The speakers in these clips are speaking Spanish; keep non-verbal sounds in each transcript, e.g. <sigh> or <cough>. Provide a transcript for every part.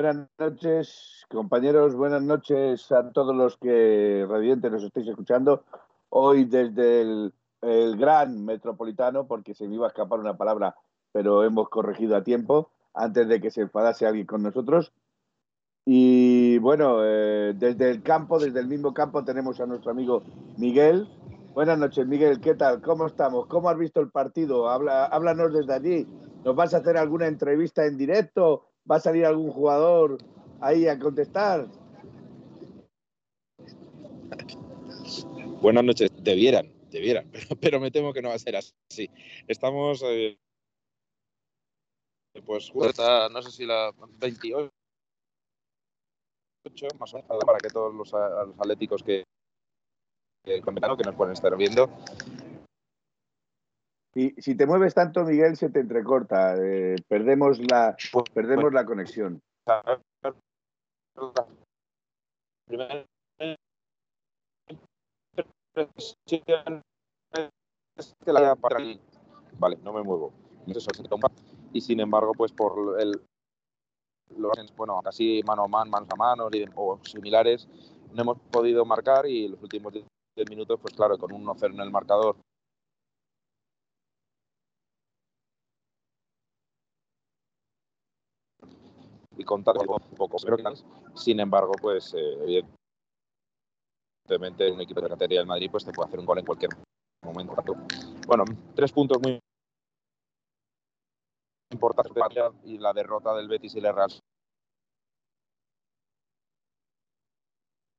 Buenas noches, compañeros. Buenas noches a todos los que radiantes nos estéis escuchando. Hoy desde el, gran metropolitano, porque se me iba a escapar una palabra, pero hemos corregido a tiempo antes de que se enfadase alguien con nosotros. Y bueno, eh, desde el campo, desde el mismo campo, tenemos a nuestro amigo Miguel. Buenas noches, Miguel. ¿Qué tal? ¿Cómo estamos? ¿Cómo has visto el partido? Habla, háblanos desde allí. ¿Nos vas a hacer alguna entrevista en directo? ¿Va a salir algún jugador ahí a contestar? Buenas noches, debieran, debieran, <laughs> pero, me temo que no va a ser así. Estamos, eh, pues, no sé si la 28, más o menos, para que todos los, atléticos que, que, que nos pueden estar viendo si, si, te mueves tanto, Miguel, se te entrecorta. Eh, perdemos la, pues, perdemos pues, la conexión. Vale, no me muevo. Y sin embargo, pues por el bueno, casi mano a mano, manos a mano o similares, no hemos podido marcar y en los últimos 10 minutos, pues claro, con un 1-0 en el marcador y contar un poco. Sin embargo, pues eh, evidentemente un equipo de categoría del Madrid pues te puede hacer un gol en cualquier momento. Bueno, tres puntos muy importantes y la derrota del Betis y el Real.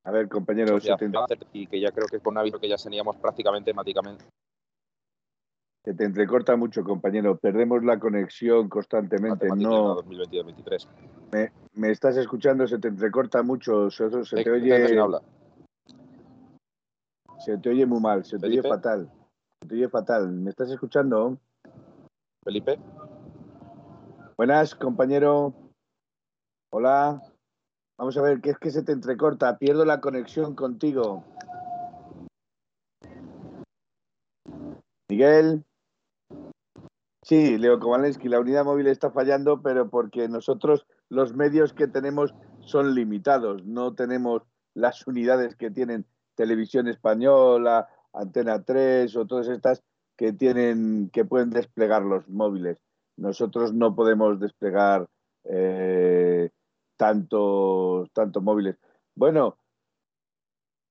A ver, compañeros, y que ya creo que con un aviso que ya teníamos prácticamente máticamente se te entrecorta mucho, compañero. Perdemos la conexión constantemente. No. 2022 Me, me, estás escuchando, se te entrecorta mucho. Se, te oye. Se te oye muy mal, se te oye fatal. Se te oye fatal. ¿Me estás escuchando? Felipe. Buenas, compañero. Hola. Vamos a ver, ¿qué es que se te entrecorta? Pierdo la conexión contigo. Miguel. Sí, Leo Kovalensky, la unidad móvil está fallando, pero porque nosotros los medios que tenemos son limitados, no tenemos las unidades que tienen Televisión Española, Antena 3 o todas estas que tienen que pueden desplegar los móviles. Nosotros no podemos desplegar eh, tantos móviles. Bueno,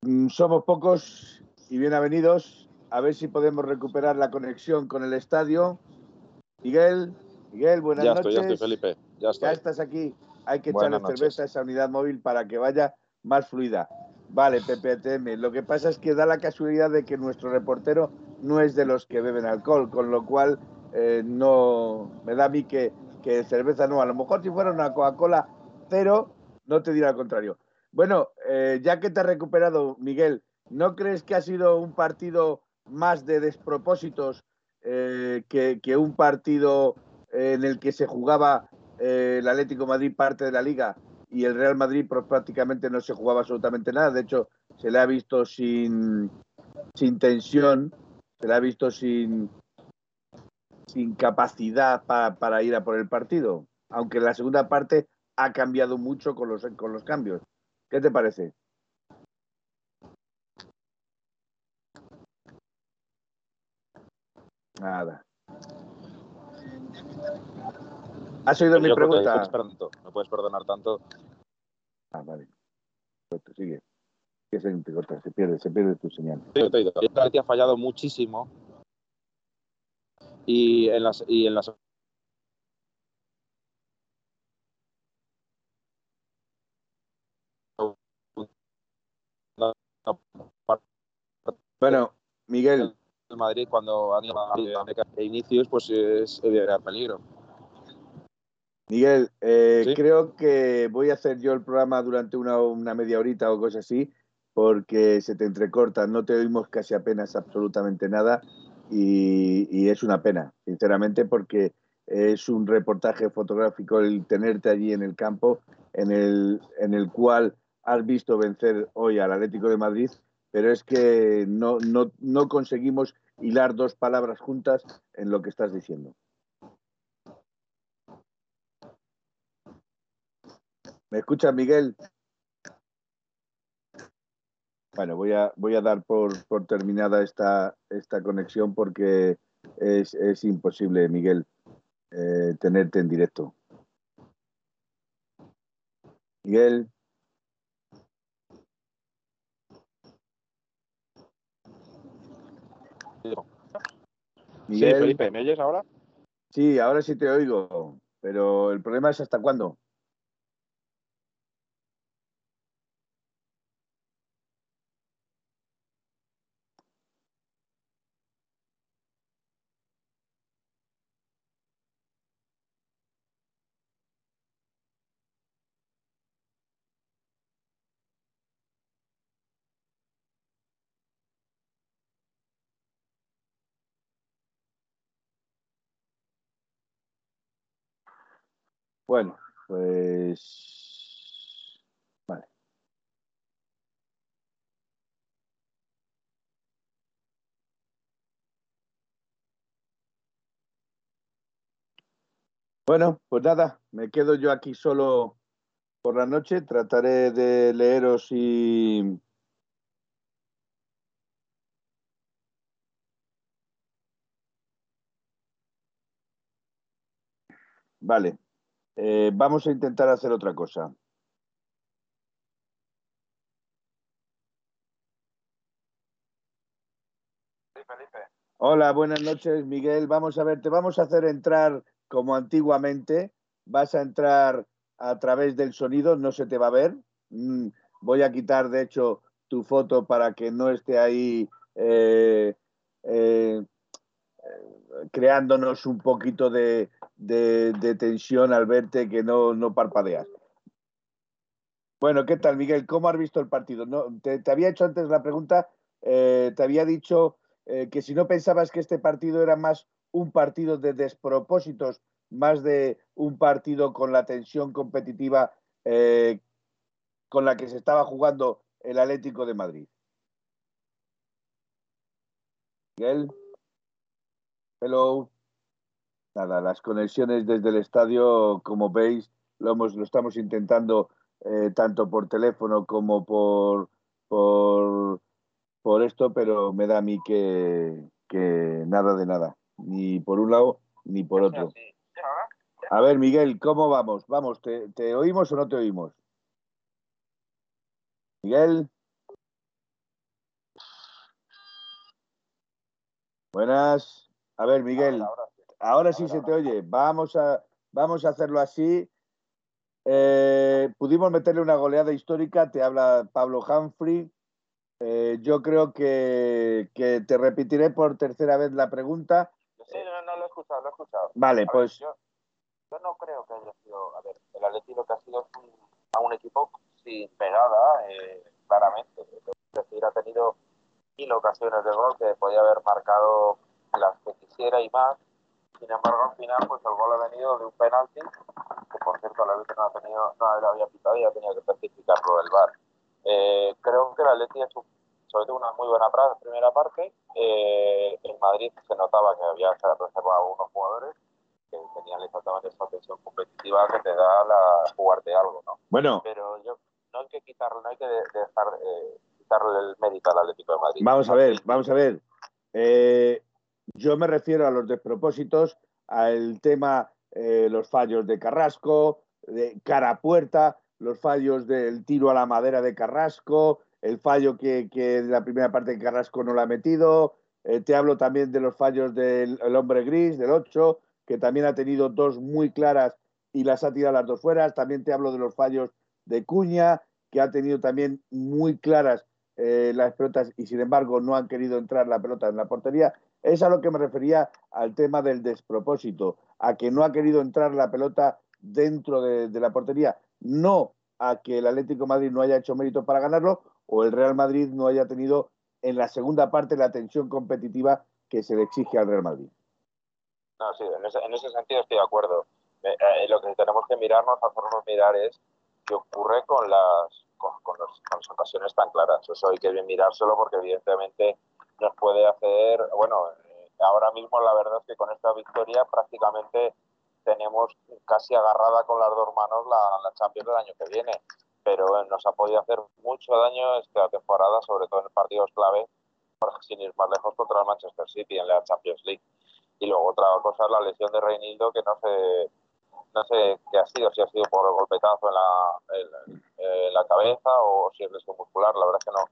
mm, somos pocos y bienvenidos. A ver si podemos recuperar la conexión con el estadio Miguel, Miguel, buenas ya noches. Estoy, ya estoy, Felipe. Ya, estoy. ya estás aquí. Hay que echarle cerveza a esa unidad móvil para que vaya más fluida. Vale, PPTM. Lo que pasa es que da la casualidad de que nuestro reportero no es de los que beben alcohol, con lo cual eh, no me da a mí que, que cerveza no. A lo mejor si fuera una Coca-Cola, pero no te dirá al contrario. Bueno, eh, ya que te has recuperado, Miguel, ¿no crees que ha sido un partido más de despropósitos eh, que, un partido en el que se jugaba eh, el Atlético Madrid parte de la liga y el Real Madrid pues, prácticamente no se jugaba absolutamente nada. De hecho, se le ha visto sin, sin tensión, se le ha visto sin, sin capacidad para ir a por el partido. Aunque la segunda parte ha cambiado mucho con los, con los cambios. ¿Qué te parece? Nada. ¿Has oído mi pregunta? No puedes perdonar tanto. Ah, vale. Sigue. Se, se pierde, se pierde tu señal. Sí, te he ha fallado muchísimo. Y en las, y en las Bueno, Miguel, el Madrid cuando anima a inicios, pues es de peligro. Miguel, eh, creo que voy a hacer yo el programa durante una, media horita o cosas así, porque se te entrecorta, no te oímos casi apenas absolutamente nada y, y, es una pena, sinceramente, porque es un reportaje fotográfico el tenerte allí en el campo, en el, en el cual has visto vencer hoy al Atlético de Madrid pero es que no, no, no conseguimos hilar dos palabras juntas en lo que estás diciendo. ¿Me escuchas, Miguel? Bueno, voy a, voy a dar por, terminada esta, esta conexión porque es, imposible, Miguel, eh, tenerte en directo. Miguel. Miguel. Sí, Felipe, ¿me oyes ahora? Sí, ahora sí te oigo, pero el problema es hasta cuándo. Bueno, pues. Vale. Bueno, pues nada, me quedo yo aquí solo por la noche. Trataré de leeros y. Vale, eh, vamos a intentar hacer otra cosa. Hola, buenas noches, Miguel. Vamos a ver, te vamos a hacer entrar como antiguamente. Vas a entrar a través del sonido, no se te va a ver. Mm, voy a quitar, de hecho, tu foto para que no esté ahí eh, eh, creándonos un poquito de, tensión al verte que no, no, parpadeas. Bueno, ¿qué tal, Miguel? ¿Cómo has visto el partido? No, te, había hecho antes la pregunta, eh, te había dicho eh, que si no pensabas que este partido era más un partido de despropósitos, más de un partido con la tensión competitiva eh, con la que se estaba jugando el Atlético de Madrid. Miguel. Hello. Nada, las conexiones desde el estadio, como veis, lo, hemos, lo estamos intentando eh, tanto por teléfono como por, por, por, esto, pero me da a mí que, que nada de nada, ni por un lado ni por otro. A ver, Miguel, ¿cómo vamos? Vamos, ¿te, te oímos o no te oímos? Miguel. Buenas. A ver, Miguel, ahora, sí se te oye. Vamos a, vamos a hacerlo así. Eh, pudimos meterle una goleada histórica, te habla Pablo Humphrey. Eh, yo creo que, te repetiré por tercera vez la pregunta. Sí, no, lo he escuchado, lo he escuchado. Vale, pues. yo, no creo que haya sido. A ver, el Atlético que ha sido un, a un equipo sin pegada, eh, claramente. Es decir, ha tenido mil ocasiones de gol que podía haber marcado las que quisiera y más. Sin embargo, al final, pues el gol ha venido de un penalti, que por cierto la no, ha tenido, no lo había pitado y ha tenido que certificarlo el VAR. Eh, creo que la Atleti ha hecho sobre todo una muy buena primera parte. Eh, en Madrid se notaba que había reservado unos jugadores que tenían exactamente esa tensión competitiva que te da la jugarte algo, ¿no? Bueno. Pero yo no hay que quitarle, no hay que dejar eh, quitarle el mérito al Atlético de Madrid. Vamos a ver, vamos a ver. Eh, yo me refiero a los despropósitos, al tema, eh, los fallos de Carrasco, de cara a puerta, los fallos del tiro a la madera de Carrasco, el fallo que, la primera parte de Carrasco no lo ha metido. Eh, te hablo también de los fallos del hombre gris, del 8, que también ha tenido dos muy claras y las ha tirado las dos fuera. También te hablo de los fallos de Cuña, que ha tenido también muy claras eh, las pelotas y sin embargo no han querido entrar la pelota en la portería. Es a lo que me refería al tema del despropósito, a que no ha querido entrar la pelota dentro de, la portería, no a que el Atlético Madrid no haya hecho mérito para ganarlo o el Real Madrid no haya tenido en la segunda parte la tensión competitiva que se le exige al Real Madrid. No, sí, en ese, sentido estoy de acuerdo. Eh, lo que tenemos que mirarnos, hacernos mirar es qué ocurre con las, con, las ocasiones tan claras. Eso hay que mirárselo porque evidentemente nos puede hacer, bueno, eh, ahora mismo la verdad es que con esta victoria prácticamente tenemos casi agarrada con las dos manos la, la Champions del año que viene, pero nos ha podido hacer mucho daño esta temporada, sobre todo en partidos clave, sin ir más lejos contra el Manchester City en la Champions League. Y luego otra cosa es la lesión de Reinildo, que no sé, no sé qué ha sido, si ha sido por golpetazo en la, en, la cabeza o si es lesión muscular. La verdad es que no,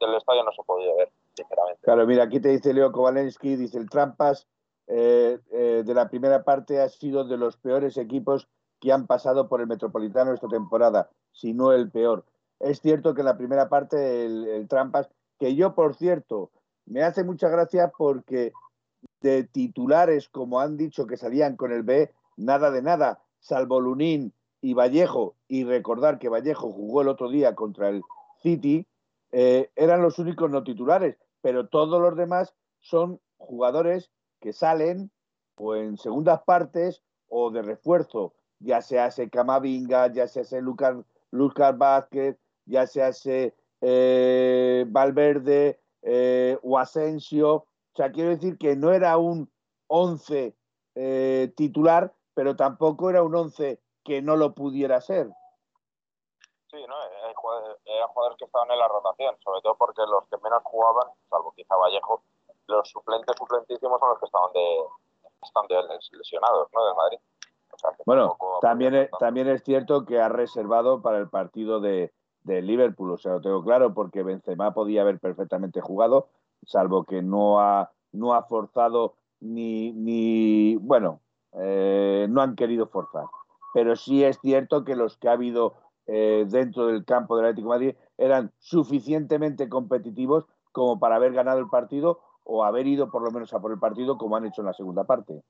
en el estadio no se ha podido ver, sinceramente. Claro, mira, aquí te dice Leo Kowalensky, dice el Trampas eh, eh, de la primera parte ha sido de los peores equipos que han pasado por el Metropolitano esta temporada, si no el peor. Es cierto que en la primera parte el Trampas, que yo, por cierto, me hace mucha gracia porque de titulares, como han dicho que salían con el B, nada de nada, salvo Lunín y Vallejo, y recordar que Vallejo jugó el otro día contra el City, eh, eran los únicos no titulares, pero todos los demás son jugadores que salen o en segundas partes o de refuerzo, ya se hace Camavinga, ya se hace Lucas, Lucas Vázquez, ya se hace eh, Valverde, eh, o Asensio. O sea, quiero decir que no era un 11 eh, titular, pero tampoco era un 11 que no lo pudiera ser. Sí, ¿no? Hay jugadores, que estaban en la rotación, sobre todo porque los que menos jugaban, salvo quizá Vallejo, los suplentes suplentísimos son los que estaban de, lesionados, ¿no? Del Madrid. bueno, también es, también es cierto que ha reservado para el partido de, de Liverpool, o sea, lo tengo claro, porque Benzema podía haber perfectamente jugado, salvo que no ha, no ha forzado ni, ni bueno, eh, no han querido forzar. Pero sí es cierto que los que ha habido eh, dentro del campo del Atlético de Madrid eran suficientemente competitivos como para haber ganado el partido o haber ido por lo menos a por el partido como han hecho en la segunda parte.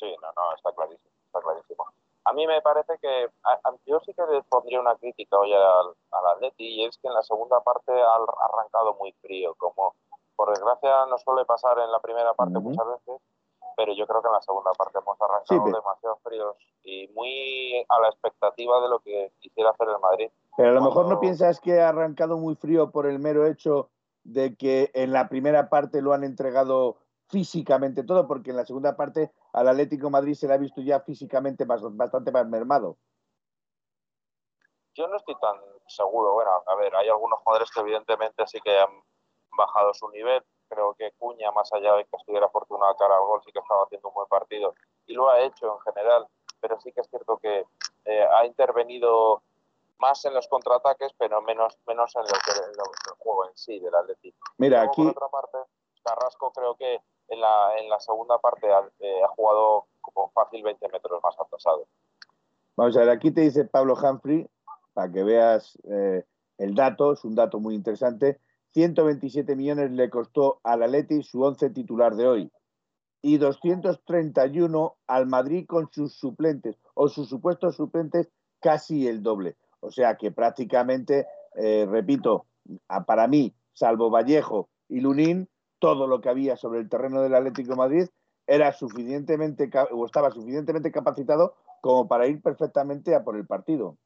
Sí, no, no, está clarísimo, está clarísimo. A mí me parece que yo sí que le pondría una crítica hoy al, al Atleti y es que en la segunda parte ha arrancado muy frío, como por desgracia no suele pasar en la primera parte muchas veces, pero yo creo que en la segunda parte hemos arrancado demasiado fríos y muy a la expectativa de lo que quisiera hacer el Madrid. Pero a lo mejor no piensas que ha arrancado muy frío por el mero hecho de que en la primera parte lo han entregado físicamente todo, porque en la segunda parte al Atlético Madrid se le ha visto ya físicamente bastante más mermado. Yo no estoy tan seguro. Bueno, a ver, hay algunos jugadores que evidentemente sí que han bajado su nivel. Creo que Cuña, más allá de que estuviera afortunado cara al gol, sí que estaba haciendo un buen partido y lo ha hecho en general. Pero sí que es cierto que eh, ha intervenido más en los contraataques, pero menos, menos en, lo que, el juego en sí del Atlético. Mira, aquí. Por otra parte, Carrasco creo que en la, en la segunda parte ha, eh, ha jugado como fácil 20 metros más atrasado. Vamos a ver, aquí te dice Pablo Humphrey, para que veas eh, el dato, es un dato muy interesante. 127 millones le costó al Atleti su 11 titular de hoy y 231 al Madrid con sus suplentes o sus supuestos suplentes casi el doble. O sea que prácticamente, eh, repito, para mí, salvo Vallejo y Lunín, todo lo que había sobre el terreno del Atlético de Madrid era suficientemente o estaba suficientemente capacitado como para ir perfectamente a por el partido.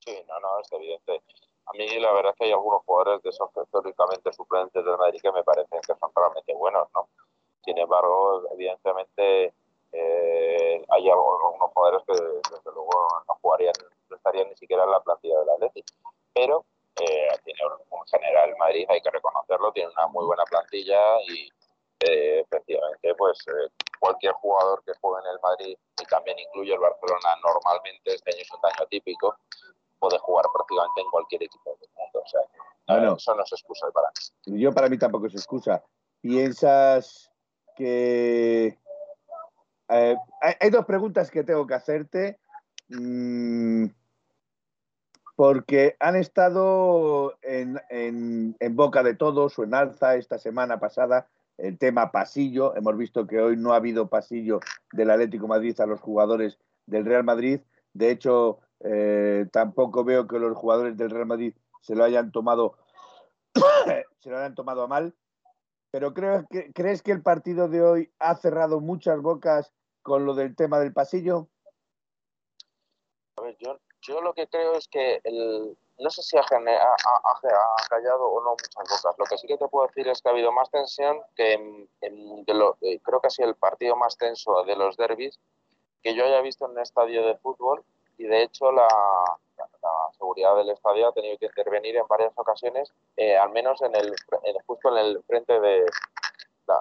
Sí, no, no, es evidente. A mí la verdad es que hay algunos jugadores de esos históricamente suplentes del Madrid que me parecen que son realmente buenos, ¿no? Sin embargo, evidentemente eh, hay algunos jugadores que desde luego no jugarían, no estarían ni siquiera en la plantilla del Atlético. Pero eh, tiene en general Madrid, hay que reconocerlo, tiene una muy buena plantilla y eh, efectivamente pues eh, cualquier jugador que juegue en el Madrid y también incluye el Barcelona normalmente este año es un año típico puede jugar prácticamente en cualquier equipo del mundo o sea bueno, eso no es excusa para mí yo para mí tampoco es excusa piensas que hay, hay, dos preguntas que tengo que hacerte mm, porque han estado en, boca de todos o en alza esta semana pasada el tema pasillo. Hemos visto que hoy no ha habido pasillo del Atlético Madrid a los jugadores del Real Madrid. De hecho, eh, tampoco veo que los jugadores del Real Madrid se lo hayan tomado, <coughs> se lo hayan tomado a mal. Pero creo que, ¿crees que el partido de hoy ha cerrado muchas bocas con lo del tema del pasillo? A ver, yo yo lo que creo es que el, no sé si ha, callado o no muchas bocas. Lo que sí que te puedo decir es que ha habido más tensión que lo, creo que ha sido el partido más tenso de los derbis, que yo haya visto en un estadio de fútbol y de hecho la, seguridad del estadio ha tenido que intervenir en varias ocasiones, eh, al menos en el, justo en el frente de,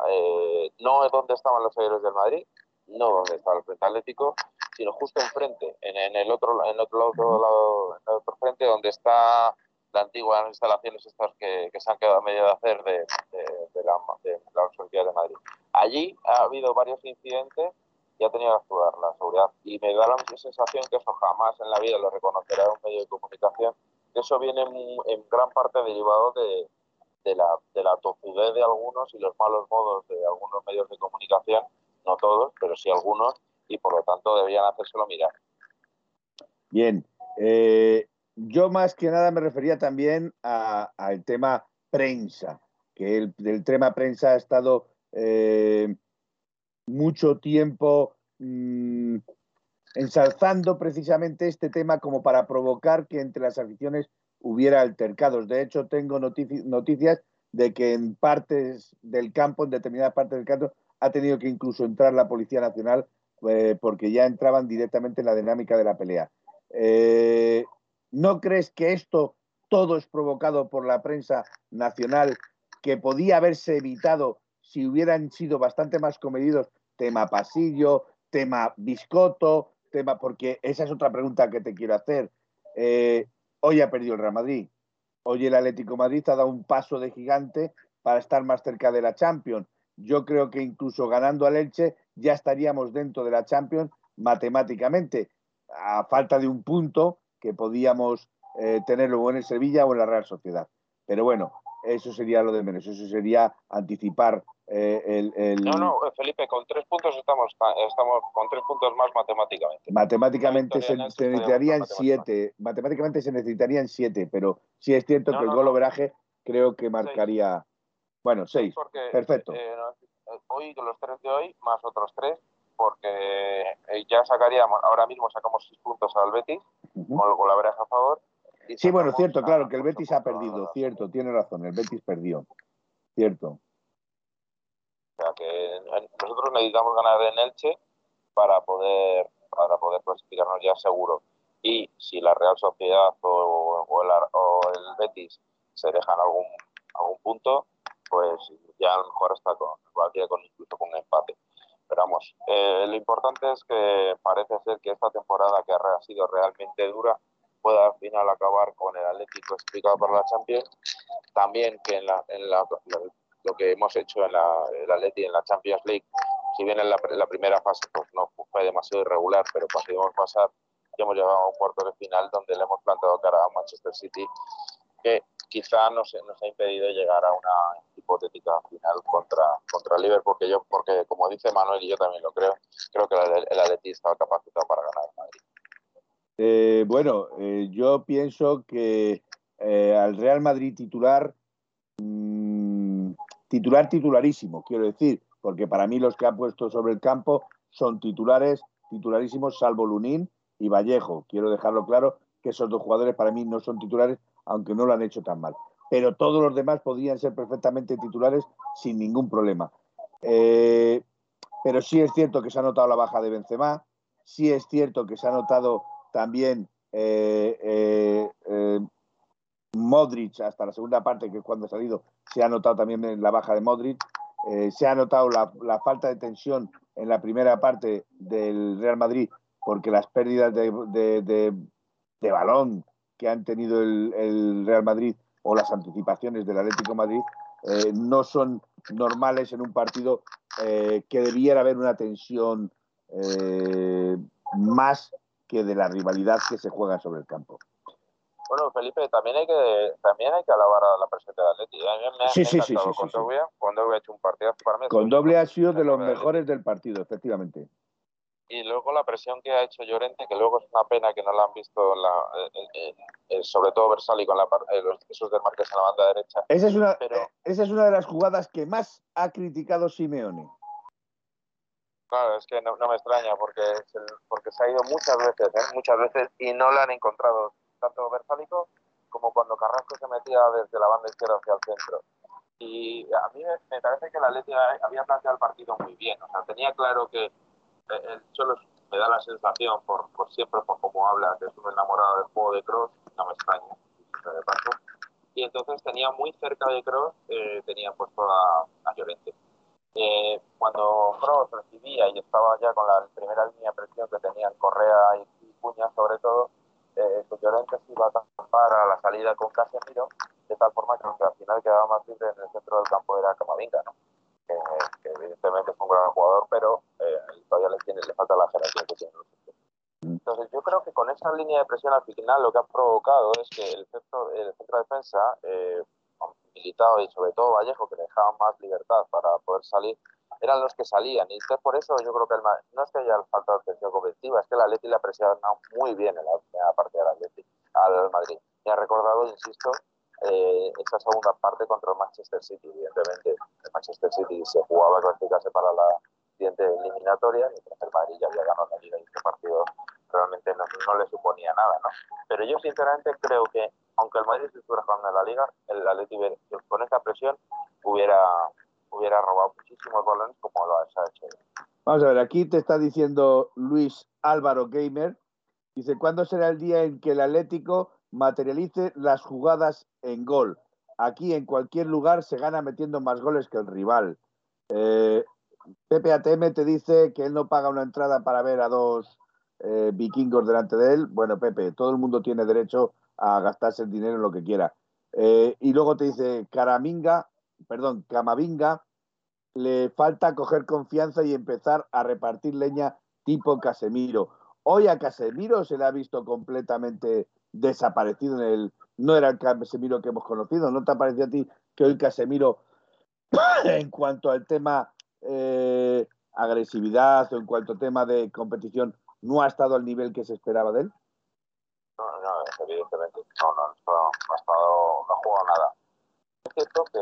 eh, no donde estaban los seguidores del Madrid, no donde estaba el frente atlético, sino justo enfrente, en, en el otro, en otro, lado, en el otro frente donde está la antigua instalaciones estas que, se han quedado a medio de hacer de, de, la, de la de Madrid. Allí ha habido varios incidentes y ha tenido que actuar la seguridad. Y me da la sensación que eso jamás en la vida lo reconocerá un medio de comunicación, que eso viene en, gran parte derivado de, de, la, de la tozudez de algunos y los malos modos de algunos medios de comunicación, no todos, pero sí algunos, y por lo tanto deberían hacérselo mirar. Bien, eh, yo más que nada me refería también al tema prensa, que el, tema prensa ha estado eh, mucho tiempo mm, ensalzando precisamente este tema como para provocar que entre las aficiones hubiera altercados. De hecho, tengo noticias de que en partes del campo, en determinadas partes del campo, ha tenido que incluso entrar la Policía Nacional eh, porque ya entraban directamente en la dinámica de la pelea. Eh, ¿No crees que esto todo es provocado por la prensa nacional, que podía haberse evitado si hubieran sido bastante más comedidos, tema pasillo, tema biscoto, tema, porque esa es otra pregunta que te quiero hacer. Eh, hoy ha perdido el Real Madrid. Hoy el Atlético Madrid ha dado un paso de gigante para estar más cerca de la Champions. Yo creo que incluso ganando al Elche ya estaríamos dentro de la Champions matemáticamente, a falta de un punto que podíamos eh, tenerlo en el Sevilla o en la Real Sociedad. Pero bueno, eso sería lo de menos, eso sería anticipar eh, el, No, no, Felipe, con tres puntos estamos, estamos con tres puntos más matemáticamente. Matemáticamente se, necesitarían siete, matemáticamente se necesitarían siete, pero sí es cierto que el gol overaje creo que marcaría, bueno, seis, perfecto. Eh, hoy, los tres de hoy, más otros tres, porque eh, ya sacaríamos, ahora mismo sacamos seis puntos al Betis, con el golaveraje a favor. Sí, bueno, cierto, claro, que el Betis ha perdido, cierto, tiene razón, el Betis perdió, cierto. Nosotros necesitamos ganar en Elche para poder para poder clasificarnos ya seguro. Y si la Real Sociedad o, el, Betis se dejan algún algún punto, pues ya a lo mejor está con, con incluso con un empate. Pero vamos, eh, lo importante es que parece ser que esta temporada que ha sido realmente dura pueda al final acabar con el Atlético explicado para la Champions. También que en, la, en la, lo que hemos hecho en la, el Atleti en la Champions League, si bien en la, primera fase pues no fue demasiado irregular, pero conseguimos pasar, ya hemos llegado a un cuarto de final donde le hemos plantado cara a Manchester City, que quizá nos, nos ha impedido llegar a una hipotética final contra, contra Liverpool, porque yo, porque como dice Manuel y yo también lo creo, creo que el, el Atleti estaba capacitado para ganar Madrid. Eh, bueno, eh, yo pienso que eh, al Real Madrid titular, mmm, titular titularísimo, quiero decir, porque para mí los que ha puesto sobre el campo son titulares titularísimos, salvo Lunín y Vallejo. Quiero dejarlo claro que esos dos jugadores para mí no son titulares aunque no lo han hecho tan mal. Pero todos los demás podrían ser perfectamente titulares sin ningún problema. Eh, pero sí es cierto que se ha notado la baja de Benzema, sí es cierto que se ha notado también eh, eh, Modric hasta la segunda parte, que es cuando ha salido, se ha notado también la baja de Modric, se ha notado la, falta de tensión en la primera parte del Real Madrid, porque las pérdidas de balón que han tenido el, Real Madrid o las anticipaciones del Atlético Madrid eh, no son normales en un partido eh, que debiera haber una tensión eh, más que de la rivalidad que se juega sobre el campo. Bueno, Felipe, también hay que también hay que alabar a la presencia de Atlético. sí, sí, sí, sí, con Doble, con Doble ha hecho un partido para mí. Con Doble ha sido de los mejores del partido, efectivamente y luego la presión que ha hecho Llorente, que luego es una pena que no la han visto, la, eh, eh, sobre todo Versali con la, eh, los, esos desmarques en la banda derecha. Esa es, una, esa es una de las jugadas que más ha criticado Simeone. Claro, es que no, me extraña porque, porque se ha ido muchas veces, muchas veces y no la han encontrado tanto Versálico como cuando Carrasco se metía desde la banda izquierda hacia el centro. Y a mí me, parece que la Atleti había planteado el partido muy bien, o sea, tenía claro que el Cholo me da la sensación, por, por siempre, por cómo habla, que es un enamorado del juego de Cross, no me extraña, de paso. Y entonces tenía muy cerca de Cross, eh, tenía puesto a, a Llorente. Eh, cuando Cross recibía y estaba ya con la primera línea de presión que tenían Correa y, y Cuña sobre todo, eh, Llorente se iba a tapar a la salida con Casemiro, de tal forma que al final quedaba más libre en el centro del campo era Camavinga, ¿no? que, evidentemente es un gran jugador, pero eh, todavía le, tiene, le falta la generación que tiene. Entonces yo creo que con esa línea de presión al final lo que ha provocado es que el centro, el centro de defensa, eh, militado y sobre todo Vallejo, que dejaba más libertad para poder salir, eran los que salían. Y por eso yo creo que el, no es que haya falta de atención colectiva, es que el Atleti le ha presionado muy bien en la primera parte del Atleti al Madrid. Me ha recordado, insisto, eh, esa segunda parte contra el Manchester City. Evidentemente, el Manchester City se jugaba a clasificarse para la siguiente eliminatoria, mientras el Madrid ya había ganado la liga y este partido realmente no, no, le suponía nada. ¿no? Pero yo sinceramente creo que, aunque el Madrid estuviera jugando en la liga, el Atleti con esta presión hubiera, hubiera robado muchísimos balones como lo ha hecho. Vamos a ver, aquí te está diciendo Luis Álvaro Gamer. Dice, ¿cuándo será el día en que el Atlético materialice las jugadas en gol. Aquí en cualquier lugar se gana metiendo más goles que el rival. Eh, Pepe ATM te dice que él no paga una entrada para ver a dos eh, vikingos delante de él. Bueno, Pepe, todo el mundo tiene derecho a gastarse el dinero en lo que quiera. Eh, y luego te dice Caraminga, perdón, Camavinga, le falta coger confianza y empezar a repartir leña tipo Casemiro. Hoy a Casemiro se le ha visto completamente desaparecido en el. No era el Casemiro que hemos conocido. ¿No te ha parecido a ti que hoy Casemiro, <coughs> en cuanto al tema eh, agresividad o en cuanto al tema de competición, no ha estado al nivel que se esperaba de él? No, no, evidentemente. No, no, no, no ha estado, no ha jugado nada. Es cierto que,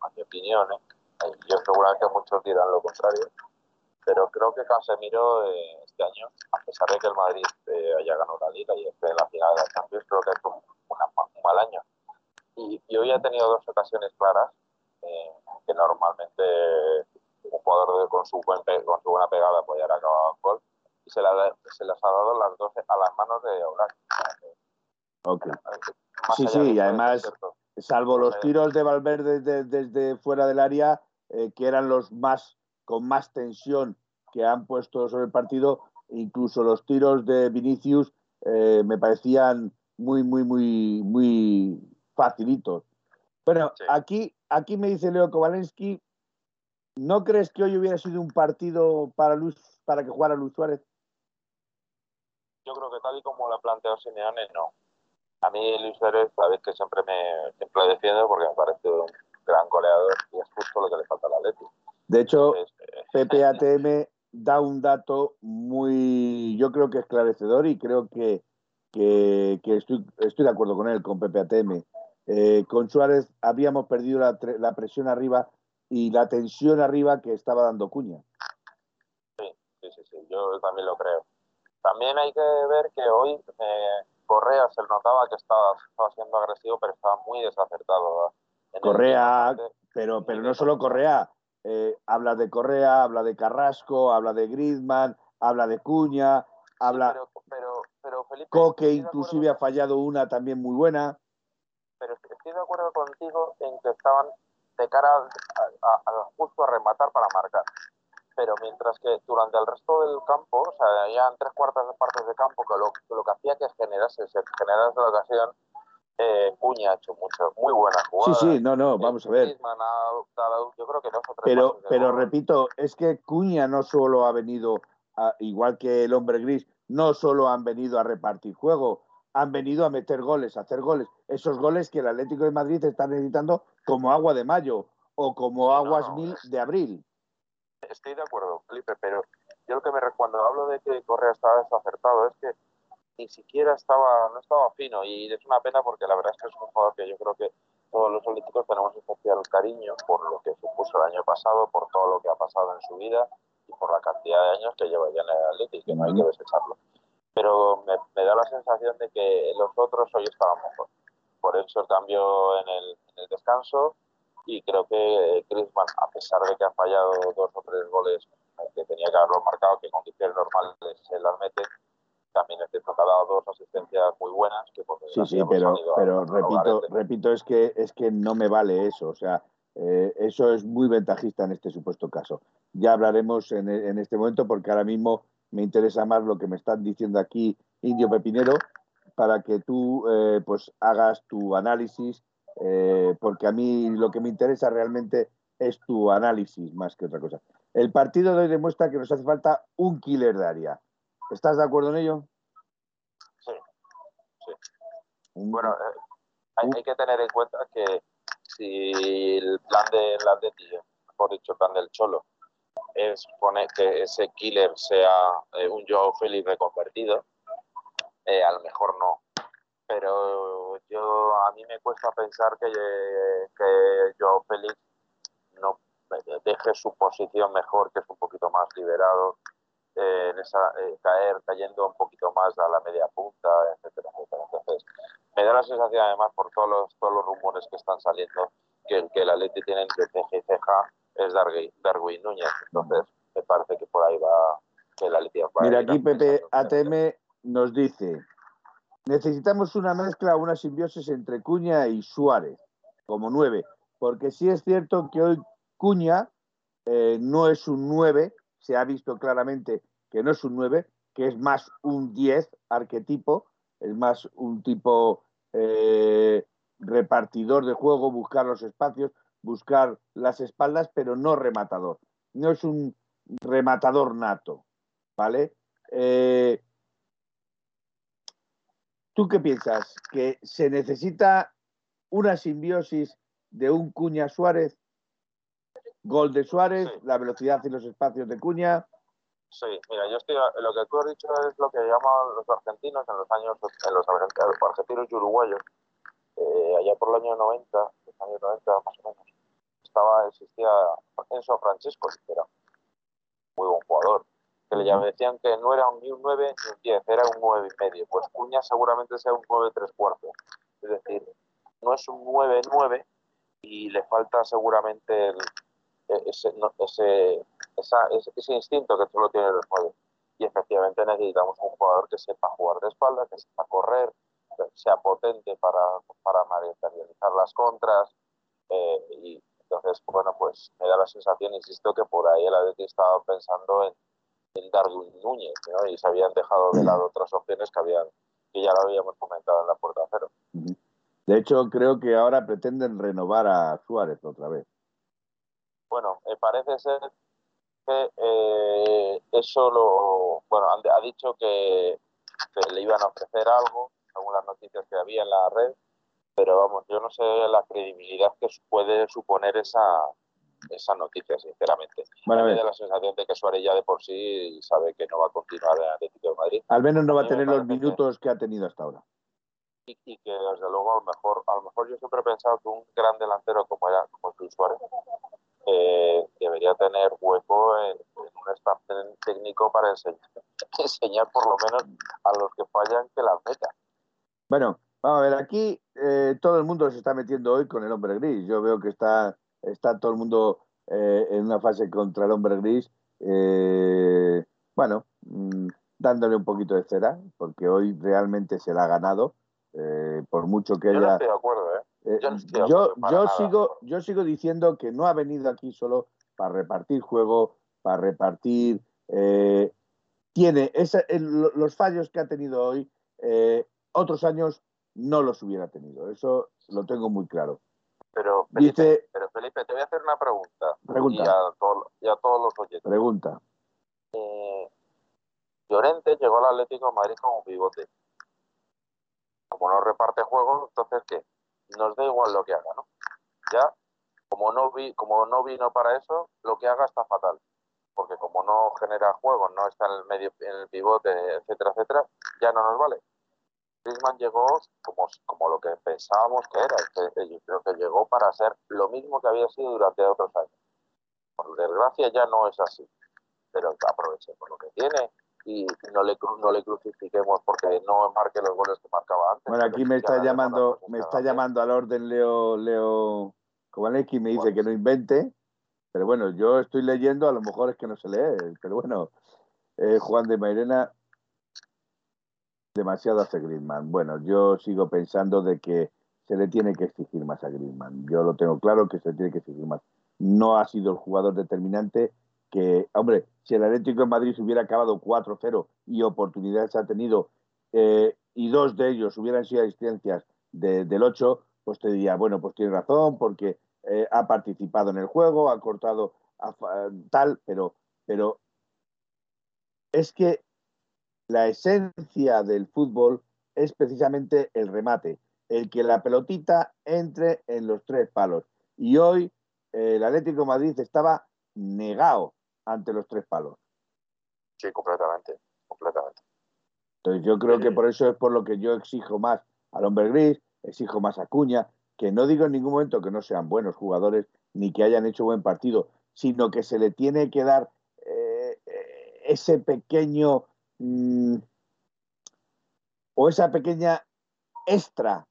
a mi opinión, ¿eh? Yo seguramente muchos dirán lo contrario, pero creo que Casemiro eh, este año, a pesar de que el Madrid eh, haya ganado la Liga y esté en la final de la Champions, creo que es un, un mal año. Y, y, hoy ha tenido dos ocasiones claras eh, que normalmente un jugador de, con, su buen con su buena pegada podría haber acabado en gol y se, la, se las ha dado las dos a las manos de Oblak. Ok. Sí, sí, y además, salvo los tiros de Valverde desde, desde fuera del área, eh, que eran los más con más tensión que han puesto sobre el partido, incluso los tiros de Vinicius eh, me parecían muy, muy, muy, muy facilitos. Bueno, sí. aquí, aquí me dice Leo Kowalensky, ¿no crees que hoy hubiera sido un partido para Luis, para que jugara Luis Suárez? Yo creo que tal y como lo ha planteado Simeone, no. A mí Luis Suárez, sabes que siempre me siempre defiendo porque me parece un gran goleador y es justo lo que le falta al Atlético de hecho, PPATM da un dato muy, yo creo que esclarecedor y creo que, que, que estoy, estoy, de acuerdo con él, con PPATM. Eh, con Suárez habíamos perdido la, la, presión arriba y la tensión arriba que estaba dando Cuña. Sí, sí, sí, sí, yo también lo creo. También hay que ver que hoy eh, Correa se notaba que estaba, estaba siendo agresivo, pero estaba muy desacertado. Correa, pero, pero no solo Correa, eh, habla de Correa, habla de Carrasco, habla de Griezmann, habla de Cuña, habla... Pero, pero, pero Felipe, Coque inclusive ha fallado una también muy buena. Pero estoy de acuerdo contigo en que estaban de cara a, a, a, justo a rematar para marcar. Pero mientras que durante el resto del campo, o sea, ya en tres cuartas de partes de campo, que lo, que lo que hacía que generase, se generase la ocasión, eh, Cuña ha hecho mucho, muy buena jugada. Sí, sí, no, no, vamos a ver. yo creo que dos o tres pero, pero repito, es que Cuña no solo ha venido, a, igual que el hombre gris, no solo han venido a repartir juego, han venido a meter goles, a hacer goles. Esos goles que el Atlético de Madrid está necesitando como agua de mayo o como aguas no, mil de abril. Estoy de acuerdo, Felipe, pero yo lo que me cuando hablo de que Correa estaba desacertado es que ni siquiera estaba, no estaba fino y es una pena porque la verdad es que es un jugador que yo creo que todos los políticos tenemos especial cariño por lo que supuso el año pasado, por todo lo que ha pasado en su vida y por la cantidad de años que lleva ya en el Atlético, que no hay que desecharlo. Pero me, me, da la sensación de que los otros hoy estaban mejor. Por eso el cambio en el, en el descanso y creo que Griezmann, a pesar de que ha fallado dos o tres goles que tenía que haberlo marcado, que con condiciones normales se las mete. También que ha dado dos asistencias muy buenas. Que sí, sí, pero, pero repito, repito es, que, es que no me vale eso. O sea, eh, eso es muy ventajista en este supuesto caso. Ya hablaremos en, en, este momento porque ahora mismo me interesa más lo que me están diciendo aquí Indio Pepinero para que tú eh, pues hagas tu análisis eh, porque a mí lo que me interesa realmente es tu análisis más que otra cosa. El partido de hoy demuestra que nos hace falta un killer de área. ¿Estás de acuerdo en ello? Sí, sí. Bueno, eh, hay, que tener en cuenta que si el plan de la mejor dicho, el plan del Cholo, es poner que ese killer sea eh, un Joe Félix reconvertido, a lo mejor no pero yo a mí me cuesta pensar que, que Joao Félix no deje su posición mejor, que es un poquito más liberado, eh, en esa, eh, caer cayendo un poquito más a la media punta, etcétera, etcétera. Entonces, me da la sensación además por todos los, todos los rumores que están saliendo que el que la Leti tiene entre ceja y ceja es Darwin, Núñez. Entonces, me parece que por ahí va que la Leti va Mira, aquí Pepe ATM nos dice Necesitamos una mezcla, una simbiosis entre Cuña y Suárez, como nueve, porque sí es cierto que hoy Cuña eh, no es un nueve, se ha visto claramente que no es un nueve, que es más un diez arquetipo, es más un tipo eh, repartidor de juego, buscar los espacios, buscar las espaldas, pero no rematador. No es un rematador nato, ¿vale? Eh, ¿Tú qué piensas? ¿Que se necesita una simbiosis de un Cuña Suárez? Gol de Suárez, la velocidad y los espacios de Cuña. Sí, mira, yo estoy, lo que tú has dicho es lo que llaman los argentinos en los años, en los argentinos, y uruguayos, eh, allá por el año 90, los años 90 más o menos, estaba, existía Enzo Francesco, que era muy buen jugador, que le decían que no era ni un 9 ni un 10, era un 9 y medio. Pues Cuña seguramente sea un 9 3 cuartos. Es decir, no es un 9 9 y le falta seguramente el, e, ese, ese, esa, ese, instinto que solo tiene el 9. Y efectivamente necesitamos un jugador que sepa jugar de espalda, que sepa correr, que sea potente para, para materializar las contras. Eh, y entonces, bueno, pues me da la sensación, insisto, que por ahí el Atleti estaba pensando en en Darwin Núñez, ¿no? y se habían dejado de lado otras opciones que habían que ya lo habíamos comentado en la puerta cero. De hecho, creo que ahora pretenden renovar a Suárez otra vez. Bueno, me parece ser que eh, eso lo. Bueno, ha dicho que, que, le iban a ofrecer algo, según las noticias que había en la red, pero vamos, yo no sé la credibilidad que puede suponer esa, esa noticia, sinceramente. Bueno, me da la sensación de que Suárez ya de por sí sabe que no va a continuar en Atlético de Madrid. Al menos no va a tener los minutos que... ha tenido hasta ahora. Y, que desde luego a lo mejor, a lo mejor yo siempre he pensado que un gran delantero como era como Luis Suárez eh, tener hueco en, un staff técnico para enseñar, <laughs> enseñar por lo menos a los que fallan que las meta. Bueno, vamos a ver, aquí eh, todo el mundo se está metiendo hoy con el hombre gris. Yo veo que está está todo el mundo eh, en una fase contra el hombre gris. Eh, bueno, mm, dándole un poquito de cera, porque hoy realmente se la ha ganado, eh, por mucho que yo No estoy de acuerdo, ¿eh? Yo, yo, sigo, yo sigo diciendo que no ha venido aquí solo para repartir juego, para repartir. tiene los fallos que ha tenido hoy, otros años no los hubiera tenido. Eso lo tengo muy claro. Pero Felipe, pero Felipe, te voy a hacer una pregunta. Pregunta. Y a, todos los oyentes. Pregunta. Eh, Llorente llegó al Atlético de Madrid como pivote. Como no reparte juego, entonces ¿qué? Nos da igual lo que haga, ¿no? Ya, como no, vi, como no vino para eso, que haga está fatal. Porque como no genera juego, no está en el medio, en el pivote, etcétera, etcétera, ya no nos vale. Griezmann llegó como, como lo que pensábamos que era. Que, yo creo que llegó para ser lo mismo que había sido durante otros años. Por desgracia ya no es así. Pero aprovechemos lo que tiene y no le, no le crucifiquemos porque no marque los goles que marcaba antes. Bueno, aquí me está llamando, me está llamando al orden Leo, Leo Kowalewski me dice que no invente. Pero bueno, yo estoy leyendo, a lo mejor es que no se lee, pero bueno, eh, Juan de Mairena, demasiado hace Griezmann. Bueno, yo sigo pensando de que se le tiene que exigir más a Griezmann. Yo lo tengo claro que se le tiene que exigir más. No ha sido el jugador determinante que, hombre, si el Atlético de Madrid se hubiera acabado 4-0 y oportunidades ha tenido eh, y dos de ellos hubieran sido asistencias del 8, pues te diría, bueno, pues tiene razón porque eh, ha participado en el juego, ha cortado tal, pero, pero es que la esencia del fútbol es precisamente el remate, el que la pelotita entre en los tres palos. Y hoy eh, el Atlético Madrid estaba negado ante los tres palos. Sí, completamente, completamente. Entonces yo creo que por eso es por lo que yo exijo más al hombre gris, exijo más a Cuña, que no digo en ningún momento que no sean buenos jugadores ni que hayan hecho buen partido, sino que se le tiene que dar eh, ese pequeño mm, o esa pequeña extra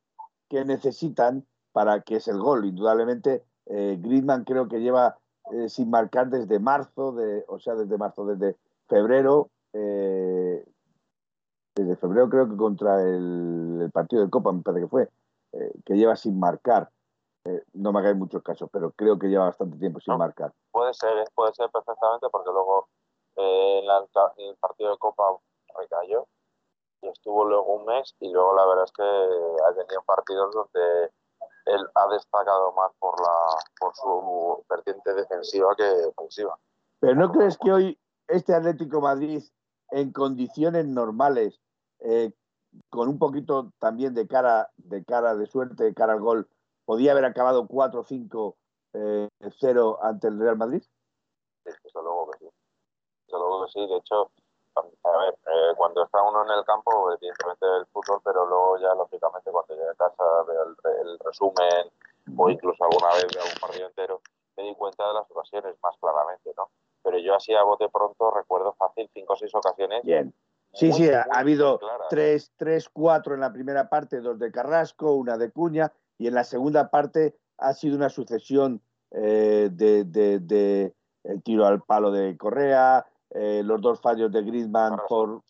que necesitan para que es el gol. Indudablemente, eh, creo que lleva eh, sin marcar desde marzo, de, o sea, desde marzo, desde febrero, eh, desde febrero creo que contra el, partido de Copa, me parece que fue, eh, que lleva sin marcar. no me hagáis muchos casos, pero creo que lleva bastante tiempo sin marcar. Puede ser, puede ser perfectamente, porque luego en, el partido de Copa recayó y estuvo luego un mes y luego la verdad es que ha tenido partidos donde él ha destacado más por, la, por su vertiente defensiva que ofensiva. Pero ¿no crees que hoy este Atlético Madrid, en condiciones normales, eh, con un poquito también de cara, de cara de suerte, de cara al gol, podía haber acabado 4-5-0 eh, ante el Real Madrid? Sí, desde luego que sí. Desde luego que sí. De hecho, a ver, eh, cuando está uno en el campo, evidentemente el fútbol, pero luego ya lógicamente cuando llega a casa veo el, resumen o incluso alguna vez veo algún partido entero, me di cuenta de las ocasiones más claramente, ¿no? Pero yo así a bote pronto recuerdo fácil cinco o seis ocasiones. Bien. Sí, sí, ha, habido tres, tres, cuatro en la primera parte, dos de Carrasco, una de Cuña, y en la segunda parte ha sido una sucesión eh, de, de, de, el tiro al palo de Correa, eh, los dos fallos de Griezmann por...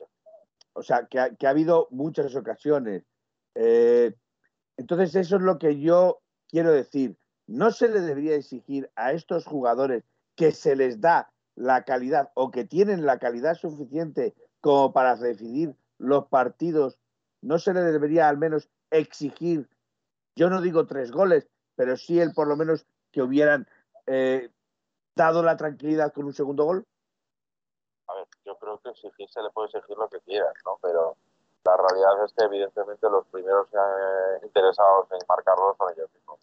O sea, que ha, habido muchas ocasiones. Eh, entonces, eso es lo que yo quiero decir. No se le debería exigir a estos jugadores que se les da la calidad o que tienen la calidad suficiente como para decidir los partidos. No se le debería al menos exigir, yo no digo tres goles, pero sí el por lo menos que hubieran eh, dado la tranquilidad con un segundo gol a ver, yo creo que exigir se le puede exigir lo que quieras, ¿no? Pero la realidad es que evidentemente los primeros eh, interesados en marcarlo son ellos mismos.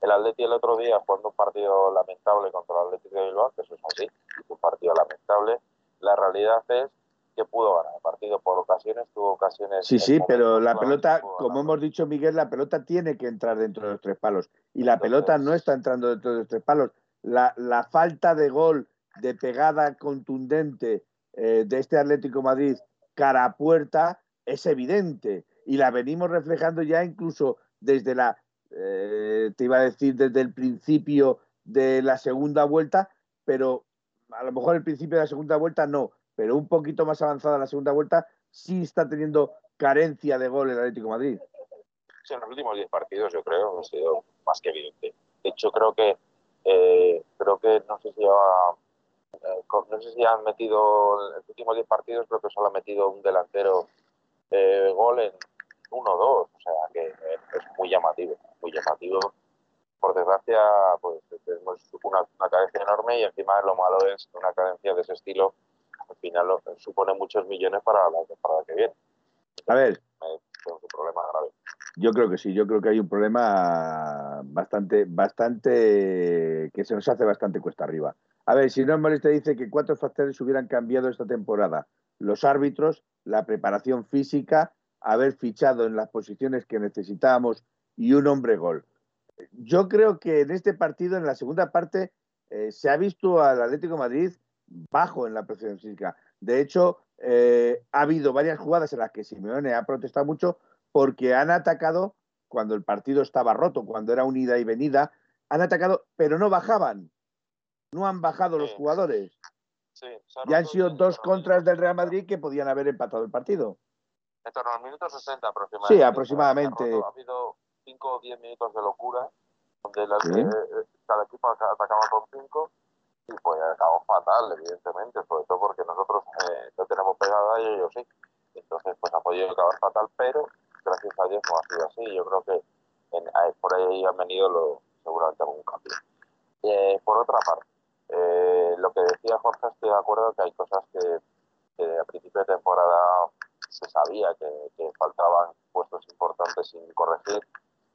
El Atleti el otro día jugando un partido lamentable contra el Atlético de Bilbao, que eso es así, un partido lamentable. La realidad es que pudo ganar el partido por ocasiones, tuvo ocasiones. Sí, sí, pero la pelota, como hemos dicho Miguel, la pelota tiene que entrar dentro de los tres palos y la pelota no está entrando dentro de los tres palos. La, la falta de gol de pegada contundente eh, de este Atlético Madrid cara a puerta es evidente y la venimos reflejando ya incluso desde la, eh, te iba a decir, desde el principio de la segunda vuelta, pero a lo mejor el principio de la segunda vuelta no, pero un poquito más avanzada la segunda vuelta sí está teniendo carencia de gol el Atlético Madrid. Sí, en los últimos 10 partidos yo creo que ha sido más que evidente. De hecho, creo que eh, creo que no sé si lleva eh, no sé si han metido en los últimos 10 partidos, creo que solo ha metido un delantero eh, gol en uno o dos, o sea que es muy llamativo, muy llamativo. Por desgracia, pues tenemos una, carencia enorme y encima lo malo es una carencia de ese estilo, al final supone muchos millones para la temporada que viene. A ver. Es un problema grave. Yo creo que sí, yo creo que hay un problema bastante, bastante, que se nos hace bastante cuesta arriba. A ver, si no es molesta, dice que cuatro factores hubieran cambiado esta temporada. Los árbitros, la preparación física, haber fichado en las posiciones que necesitábamos y un hombre gol. Yo creo que en este partido, en la segunda parte, eh, se ha visto al Atlético Madrid bajo en la presión física. De hecho, eh, ha habido varias jugadas en las que Simeone ha protestado mucho porque han atacado cuando el partido estaba roto, cuando era unida y venida, han atacado, pero no bajaban. No han bajado los jugadores. Sí, ya han sido dos contras del Real Madrid que podían haber empatado el partido. En torno al minuto 60 aproximadamente. Sí, aproximadamente. Ha habido 5 o 10 minutos de locura, donde eh, cada equipo atacaba con 5 y pues acabó fatal, evidentemente, sobre todo porque nosotros eh, no tenemos pegada y ellos sí. Entonces, pues ha podido acabar fatal, pero gracias a Dios no ha sido así. Yo creo que por ahí han venido lo, seguramente algún cambio. Eh, por otra parte, eh, lo que decía Jorge, estoy de acuerdo que hay cosas que, a principio de temporada se sabía que, faltaban puestos importantes sin corregir,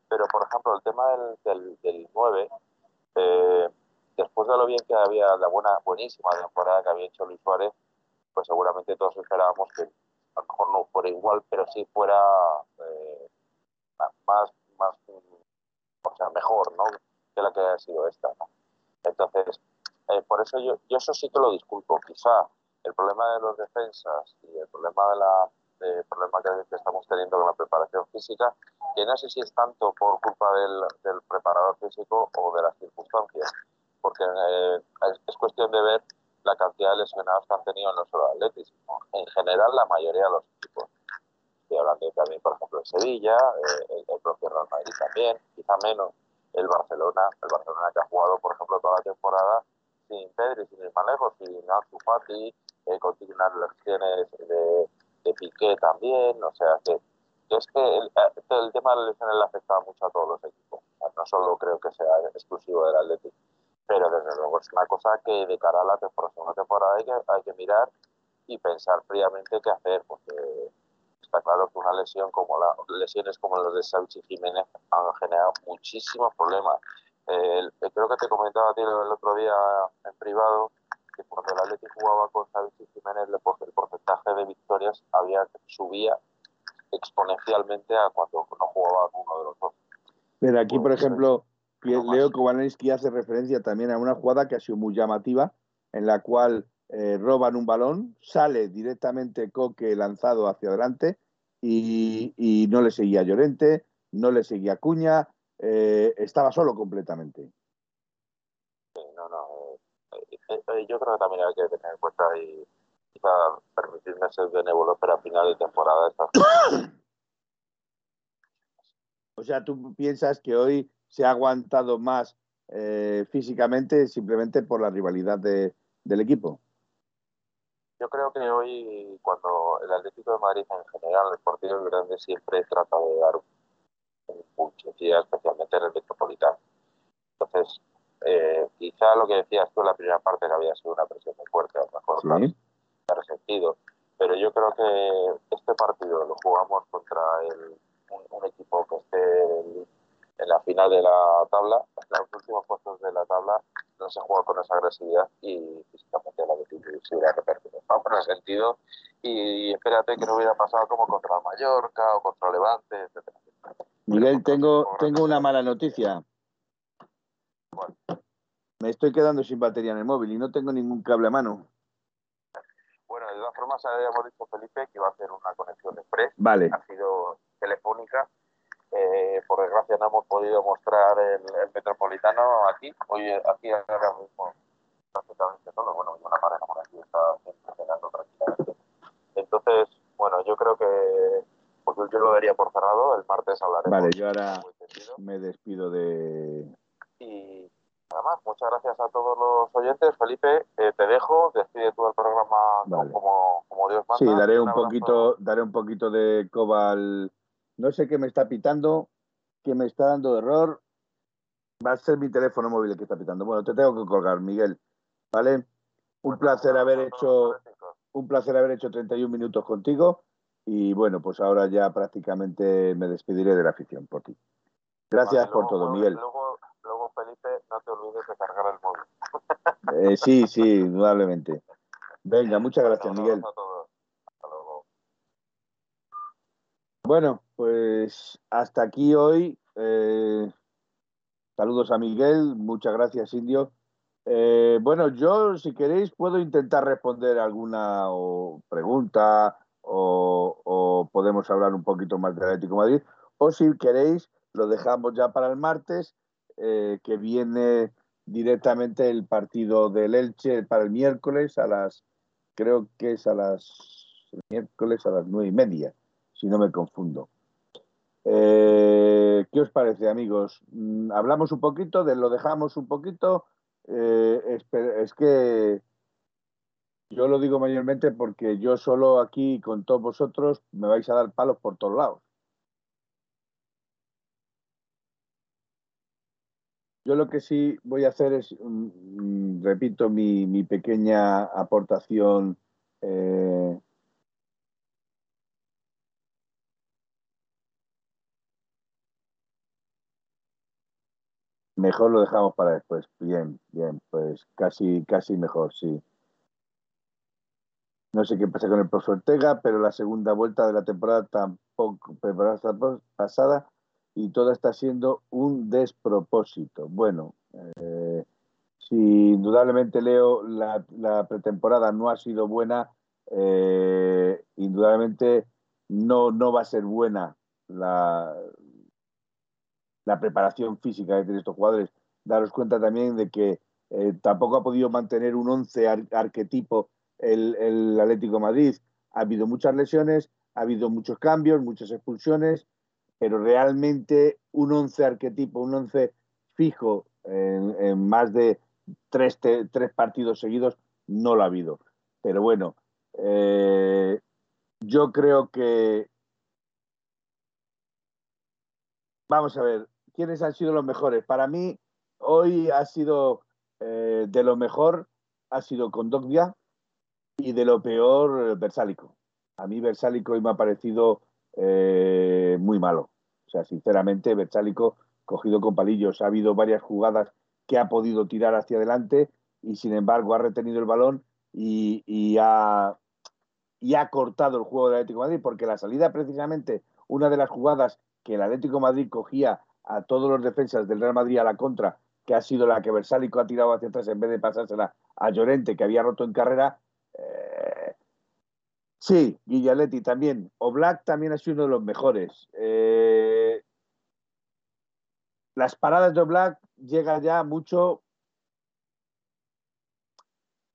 pero por ejemplo el tema del, del, 9, eh, después de lo bien que había, la buena, buenísima temporada que había hecho Luis Suárez, pues seguramente todos esperábamos que a lo mejor no fuera igual, pero sí fuera más, más, o sea, mejor, ¿no? Que la que ha sido esta, Entonces, eh, por eso yo, yo eso sí que lo disculpo. Quizá el problema de los defensas y el problema de la problema que, estamos teniendo con la preparación física, que no sé si es tanto por culpa del preparador físico o de las circunstancias, porque eh, es, cuestión de ver la cantidad de lesionados que han tenido no solo el atletismo, en general la mayoría de los equipos. Estoy hablando también, por ejemplo, de Sevilla, eh, el, propio Real Madrid también, quizá menos el Barcelona, el Barcelona que ha jugado, por ejemplo, toda la temporada sin Pedri, sin el manejo, sin Ansu Fati, eh, las lesiones de, de, Piqué también, o sea que, es que el, el, tema de las lesiones le afecta mucho a todos los equipos, no solo creo que sea exclusivo del Atlético, pero desde luego es una cosa que de cara a la próxima temporada hay que, hay que mirar y pensar fríamente qué hacer, porque está claro que una lesión como la, lesiones como las de y Jiménez han generado muchísimos problemas. Eh, creo que te comentaba a ti el otro día en privado que cuando el Atleti jugaba con y Jiménez el porcentaje de victorias había subía exponencialmente a cuando no jugaba uno de los dos. Pero aquí, por ejemplo, Leo Kowalski hace referencia también a una jugada que ha sido muy llamativa, en la cual eh, roban un balón, sale directamente Coque lanzado hacia adelante y, no le seguía Llorente, no le seguía Cuña, eh, estaba solo completamente. Sí, no, no. Eh, yo creo que también hay que tener en cuenta y quizá permitirme ser benévolo, pero a final de temporada estas <coughs> O sea, tú piensas que hoy se ha aguantado más físicamente simplemente por la rivalidad del equipo. Yo creo que hoy, cuando el Atlético de Madrid en general, el partido grande siempre trata de dar un punch, especialmente en el Metropolitano. Entonces, eh, quizá lo que decías tú en la primera parte que había sido una presión muy fuerte, a lo mejor ¿Sí? resentido, pero yo creo que este partido lo jugamos contra el, un, equipo que esté en la final de la tabla, en los últimos puestos de la tabla, no se juega con esa agresividad y físicamente la Betis se hubiera repercutido por el sentido y espérate que no hubiera pasado como contra Mallorca o contra Levante, etcétera. Miguel, tengo, tengo una mala noticia. Me estoy quedando sin batería en el móvil y no tengo ningún cable a mano. Bueno, de todas formas habíamos dicho Felipe que iba a hacer una conexión express. Vale. Ha sido telefónica. Eh, por desgracia no hemos podido mostrar el, el metropolitano aquí. Hoy aquí ahora mismo prácticamente todo. Bueno, una pareja por aquí está funcionando tranquilamente. Entonces, bueno, yo creo que pues yo lo daría por cerrado. El martes hablaremos. Vale, yo ahora me despido de. Y nada más, muchas gracias a todos los oyentes. Felipe, eh, te dejo, despide tú el programa como, como, Dios manda. Sí, daré un, poquito, daré un poquito de cobal. No sé qué me está pitando, que me está dando error. Va a ser mi teléfono móvil el que está pitando. Bueno, te tengo que colgar, Miguel. ¿Vale? Un placer haber hecho un placer haber hecho 31 minutos contigo y bueno, pues ahora ya prácticamente me despediré de la afición por ti. Gracias por todo, Miguel. Luego, luego, Felipe, no te olvides de cargar el móvil. Eh, sí, sí, indudablemente. Venga, muchas gracias, Miguel. Bueno, pues hasta aquí hoy. Eh, saludos a Miguel, muchas gracias, Indio. Eh, bueno, yo, si queréis, puedo intentar responder alguna pregunta o, podemos hablar un poquito más del Atlético de Madrid. O si queréis, lo dejamos ya para el martes, eh, que viene directamente el partido del Elche para el miércoles a las, creo que es a las, miércoles a las nueve y media, si no me confundo. Eh, ¿Qué os parece, amigos? Mm, hablamos un poquito, de lo dejamos un poquito. Eh, es, que yo lo digo mayormente porque yo solo aquí con todos vosotros me vais a dar palos por todos lados. Yo lo que sí voy a hacer es, mm, mm, repito, mi, pequeña aportación eh, Mejor lo dejamos para después. Bien, bien, pues casi, casi mejor, sí. No sé qué pasa con el profesor Ortega, pero la segunda vuelta de la temporada tampoco, pasada, y todo está siendo un despropósito. Bueno, eh, si indudablemente Leo, la, la, pretemporada no ha sido buena, eh, indudablemente no, no va a ser buena la, la preparación física que tienen estos jugadores. Daros cuenta también de que eh, tampoco ha podido mantener un 11 arquetipo el, el, Atlético Madrid. Ha habido muchas lesiones, ha habido muchos cambios, muchas expulsiones, pero realmente un 11 arquetipo, un 11 fijo en, más de tres, tres, partidos seguidos no lo ha habido. Pero bueno, eh, yo creo que... Vamos a ver, quiénes han sido los mejores. Para mí, hoy ha sido eh, de lo mejor, ha sido Condogbia y de lo peor, Versálico. A mí Versálico hoy me ha parecido eh, muy malo. O sea, sinceramente, Versálico cogido con palillos. Ha habido varias jugadas que ha podido tirar hacia adelante y sin embargo ha retenido el balón y, ha, cortado el juego del Atlético Madrid porque la salida precisamente, una de las jugadas que el Atlético Madrid cogía a todos los defensas del Real Madrid a la contra, que ha sido la que Versálico ha tirado hacia atrás en vez de pasársela a Llorente, que había roto en carrera. Eh, sí, Guillaletti también. O Black también ha sido uno de los mejores. Eh, las paradas de Black llegan ya mucho,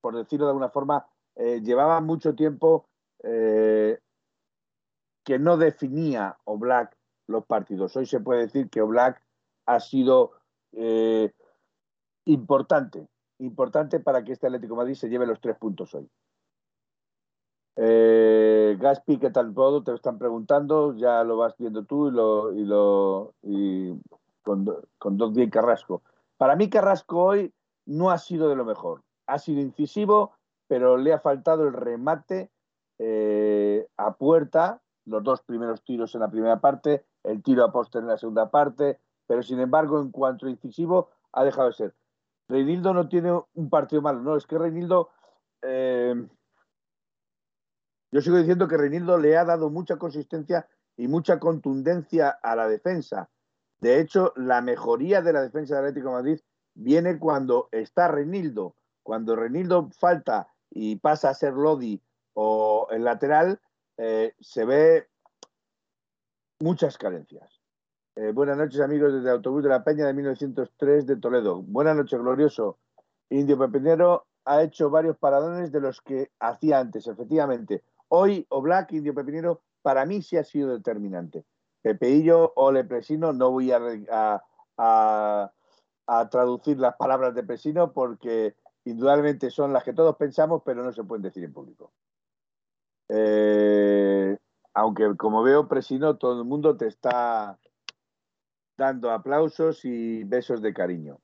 por decirlo de alguna forma, eh, llevaba mucho tiempo que no definía Black los partidos. Hoy se puede decir que Oblak ha sido eh, importante, importante para que este Atlético Madrid se lleve los tres puntos hoy. Eh, Gaspi, ¿qué tal todo? Te lo están preguntando, ya lo vas viendo tú y lo, y lo con, con Dos y Carrasco. Para mí Carrasco hoy no ha sido de lo mejor. Ha sido incisivo, pero le ha faltado el remate eh, a puerta, los dos primeros tiros en la primera parte, el tiro a poste en la segunda parte, pero sin embargo, en cuanto incisivo, ha dejado de ser. Reinildo no tiene un partido malo, no, es que Reinildo. Eh, yo sigo diciendo que Reinildo le ha dado mucha consistencia y mucha contundencia a la defensa. De hecho, la mejoría de la defensa de Atlético Madrid viene cuando está Reinildo. Cuando Reinildo falta y pasa a ser Lodi o el lateral, eh, se ve muchas carencias. Eh, buenas noches, amigos desde Autobús de la Peña de 1903 de Toledo. Buenas noches, glorioso. Indio Pepinero ha hecho varios paradones de los que hacía antes, efectivamente. Hoy, o Black, Indio Pepinero, para mí sí ha sido determinante. Pepeillo o Lepresino, no voy a, a, traducir las palabras de Presino porque indudablemente son las que todos pensamos, pero no se pueden decir en público. Eh, aunque como veo, Presino, todo el mundo te está dando aplausos y besos de cariño.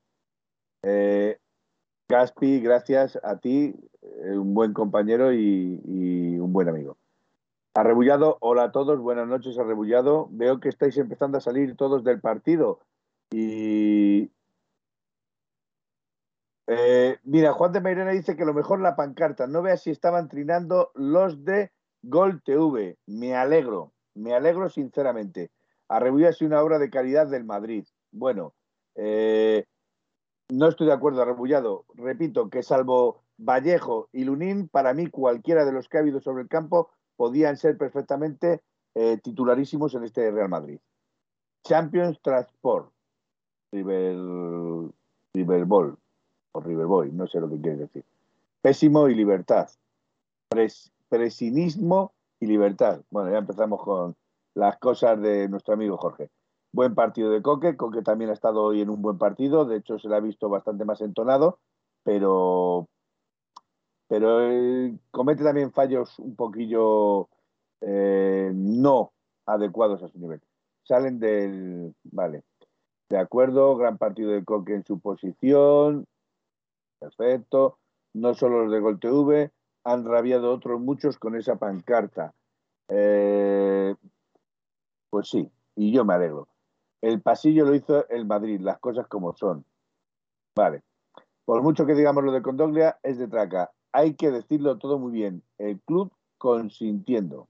Eh, Gaspi, gracias a ti, eh, un buen compañero y, un buen amigo. Arrebullado, hola a todos, buenas noches, Arrebullado. Veo que estáis empezando a salir todos del partido. Y. Eh, mira, Juan de Mairena dice que lo mejor la pancarta. No veas si estaban trinando los de Gol TV, me alegro, me alegro sinceramente. Arrebulla es una obra de calidad del Madrid. Bueno, eh, no estoy de acuerdo, Arrebullado. Repito que salvo Vallejo y Lunín, para mí cualquiera de los que ha habido sobre el campo podían ser perfectamente eh, titularísimos en este Real Madrid. Champions Transport, River, River Ball. o River Boy, no sé lo que quieres decir. Pésimo y libertad. Presinismo y libertad. Bueno, ya empezamos con las cosas de nuestro amigo Jorge. Buen partido de Coque. Coque también ha estado hoy en un buen partido. De hecho, se le ha visto bastante más entonado, pero, pero eh, comete también fallos un poquillo eh, no adecuados a su nivel. Salen del. Vale. De acuerdo, gran partido de Coque en su posición. Perfecto. No solo los de Gol TV, han rabiado otros muchos con esa pancarta. Eh, pues sí, y yo me alegro. El pasillo lo hizo el Madrid, las cosas como son. Vale. Por mucho que digamos lo de Condoglia, es de traca. Hay que decirlo todo muy bien. El club consintiendo.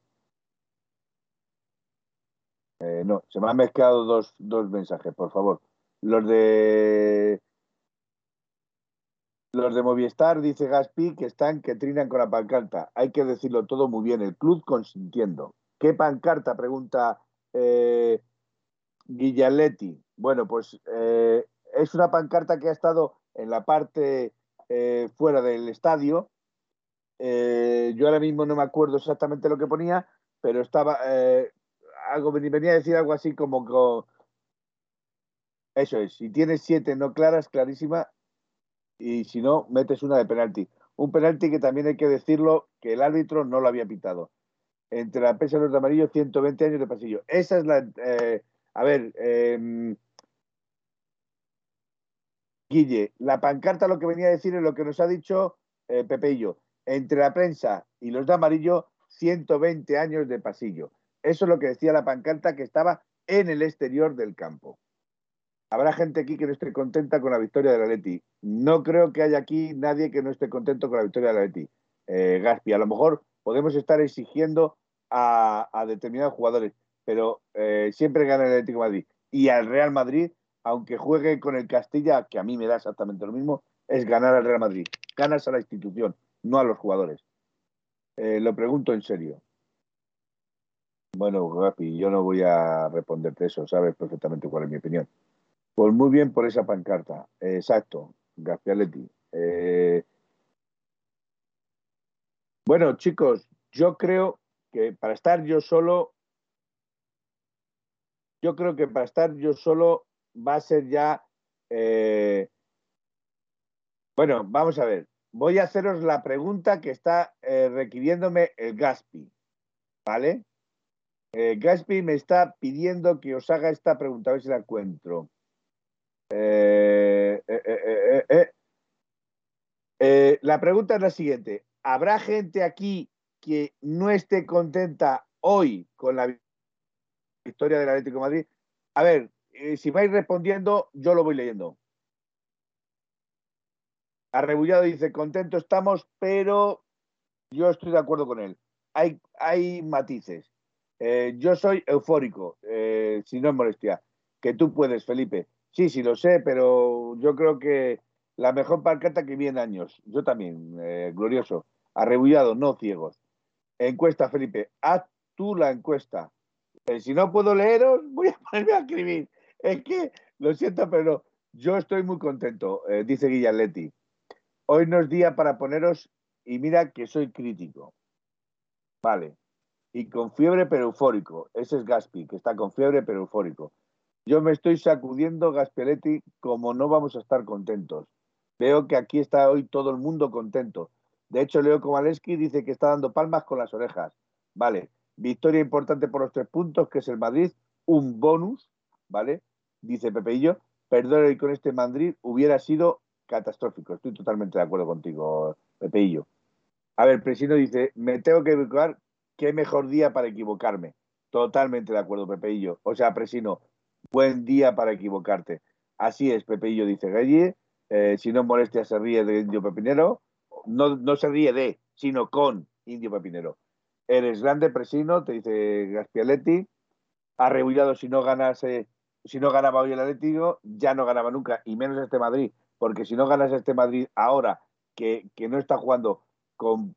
Eh, no, se me han mezclado dos, dos mensajes, por favor. Los de los de Movistar, dice Gaspi, que están que trinan con la pancarta. Hay que decirlo todo muy bien. El club consintiendo. ¿Qué pancarta? Pregunta eh, Guillaletti. Bueno, pues eh, es una pancarta que ha estado en la parte eh, fuera del estadio. Yo ahora mismo no me acuerdo exactamente lo que ponía, pero estaba algo venía a decir algo así como eso es, si tienes siete no claras, clarísima, y si no, metes una de penalti. Un penalti que también hay que decirlo que el árbitro no lo había pitado. Entre la pesa y los de amarillo, 120 años de pasillo. Esa es la. Eh, a ver, eh, Guille, la pancarta lo que venía a decir es lo que nos ha dicho eh. Entre la prensa y los de amarillo, 120 años de pasillo. Eso es lo que decía la pancarta que estaba en el exterior del campo. Habrá gente aquí que no esté contenta con la victoria de la Leti. No creo que haya aquí nadie que no esté contento con la victoria de la Leti. Eh, Gaspi, a lo mejor podemos estar exigiendo a, determinados jugadores, pero eh, siempre gana el Atlético Madrid. Y al Real Madrid, aunque juegue con el Castilla, que a mí me da exactamente lo mismo, es ganar al Real Madrid. Ganas a la institución, no a los jugadores. Eh, lo pregunto en serio. Bueno, Gaspi, yo no voy a responderte eso, sabes perfectamente cuál es mi opinión. Pues muy bien por esa pancarta. exacto, Gaspialetti. Eh, bueno, chicos, yo creo que para estar yo solo, yo creo que para estar yo solo va a ser ya. Eh, bueno, vamos a ver. Voy a haceros la pregunta que está eh, requiriéndome el Gaspi. ¿Vale? Gaspi me está pidiendo que os haga esta pregunta, a ver si la encuentro. Eh, eh, eh, la pregunta es la siguiente. ¿Habrá gente aquí que no esté contenta hoy con la victoria del Atlético de Madrid? A ver, si vais respondiendo, yo lo voy leyendo. Arrebullado dice, contento estamos, pero yo estoy de acuerdo con él. Hay, hay matices. yo soy eufórico, si no es molestia. Que tú puedes, Felipe. Sí, sí, lo sé, pero yo creo que la mejor pancarta que vi en años. Yo también, eh, glorioso. Arrebullado, no ciegos. Encuesta, Felipe. Haz tú la encuesta. Eh, si no puedo leeros, voy a <laughs> ponerme a escribir. Es que, lo siento, pero yo estoy muy contento, eh, dice Guillaletti. Hoy no es día para poneros, y mira que soy crítico. Vale. Y con fiebre pero eufórico. Ese es Gaspi, que está con fiebre pero eufórico. Yo me estoy sacudiendo, Gaspeletti, como no vamos a estar contentos. Veo que aquí está hoy todo el mundo contento. De hecho, Leo Komaleski dice que está dando palmas con las orejas. Vale, victoria importante por los tres puntos, que es el Madrid, un bonus, ¿vale? Dice Pepeillo, perdón, y con este Madrid hubiera sido catastrófico. Estoy totalmente de acuerdo contigo, Pepeillo. A ver, Presino dice, me tengo que equivocar, qué mejor día para equivocarme. Totalmente de acuerdo, Pepeillo. O sea, Presino, Buen día para equivocarte. Así es, Pepeillo, dice Galle. Eh, si no molestia, se ríe de Indio Pepinero. No, no se ríe de, sino con Indio Pepinero. Eres grande, Presino, te dice Gaspialetti. Arrebullado si no ganase, si no ganaba hoy el Atlético, ya no ganaba nunca, y menos este Madrid, porque si no ganas este Madrid ahora, que, que no está jugando con,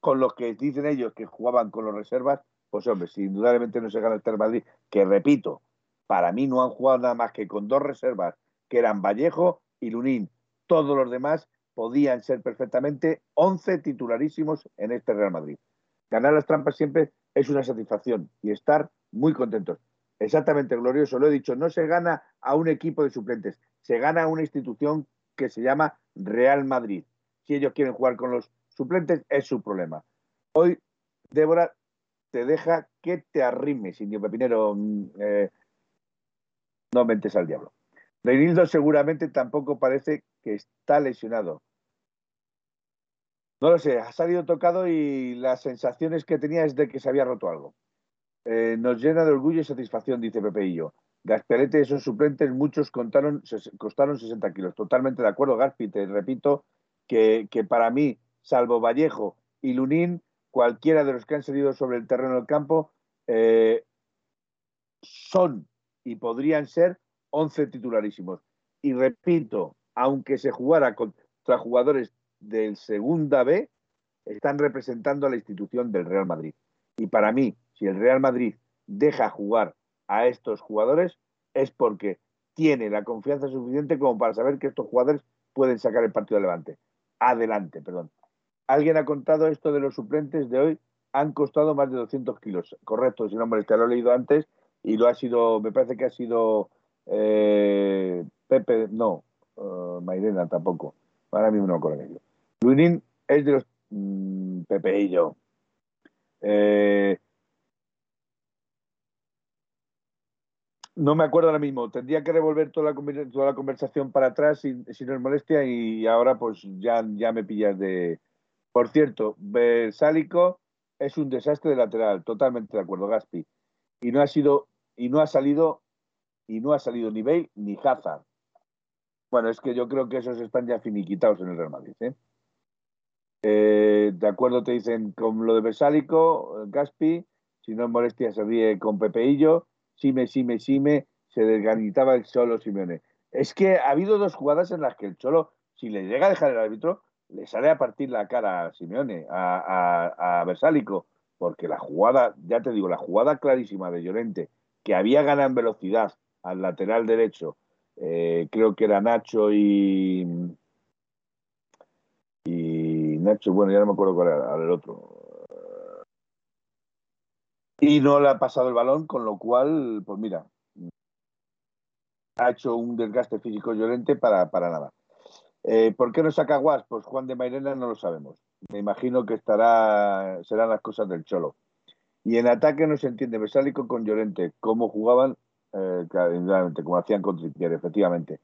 con los que dicen ellos que jugaban con los reservas, pues hombre, si indudablemente no se gana el Madrid, que repito, para mí no han jugado nada más que con dos reservas, que eran Vallejo y Lunín. todos los demás podían ser perfectamente 11 titularísimos en este Real Madrid. Ganar las trampas siempre es una satisfacción y estar muy contentos. Exactamente, glorioso, lo he dicho, no se gana a un equipo de suplentes, se gana a una institución que se llama Real Madrid. Si ellos quieren jugar con los suplentes, es su problema. Hoy, Débora, te deja que te arrimes, Indio Pepinero. Mm, eh, no mentes al diablo. Reinildo seguramente tampoco parece que está lesionado. No lo sé, ha salido tocado y las sensaciones que tenía es de que se había roto algo. Eh, nos llena de orgullo y satisfacción, dice Pepe y yo. Gasperete esos suplentes, muchos costaron 60 kilos. Totalmente de acuerdo, Gaspi. Te repito que, para mí, salvo Vallejo y Lunín, cualquiera de los que han salido sobre el terreno del campo eh, son y podrían ser 11 titularísimos. Y repito, aunque se jugara contra jugadores del Segunda B, están representando a la institución del Real Madrid. Y para mí, si el Real Madrid deja jugar a estos jugadores, es porque tiene la confianza suficiente como para saber que estos jugadores pueden sacar el partido adelante. Adelante, perdón. Alguien ha contado esto de los suplentes de hoy, han costado más de 200 kilos. Correcto, si no me lo he leído antes y lo ha sido, me parece que ha sido eh, Pepe, no, uh, tampoco. Ahora mismo no con ello. Luinin es de los mm, Pepe y yo. Eh, no me acuerdo ahora mismo. Tendría que revolver toda la, toda la conversación para atrás si, no es molestia y ahora pues ya, ya me pillas de... Por cierto, Bersálico es un desastre de lateral, totalmente de acuerdo, Gaspi. Y no ha sido y no ha salido y no ha salido ni Bale ni Hazard. Bueno, es que yo creo que esos están ya finiquitados en el Real Madrid. ¿eh? Eh, de acuerdo, te dicen con lo de Besálico, Gaspi, si no es molestia se ríe con Pepeillo, Sime, Sime, Sime, se desganitaba el Cholo Simeone. Es que ha habido dos jugadas en las que el Cholo, si le llega a dejar el árbitro, le sale a partir la cara a Simeone, a, a, Bersálico, porque la jugada, ya te digo, la jugada clarísima de Llorente, que había ganado en velocidad al lateral derecho, eh, creo que era Nacho y. Y Nacho, bueno, ya no me acuerdo cuál era, el otro. Y no le ha pasado el balón, con lo cual, pues mira, ha hecho un desgaste físico violente para, para nada. Eh, ¿Por qué no saca Guas? Pues Juan de Mairena no lo sabemos. Me imagino que estará, serán las cosas del Cholo. Y en ataque no se entiende Besálico con Llorente, cómo jugaban, eh, como hacían con Trippier, efectivamente.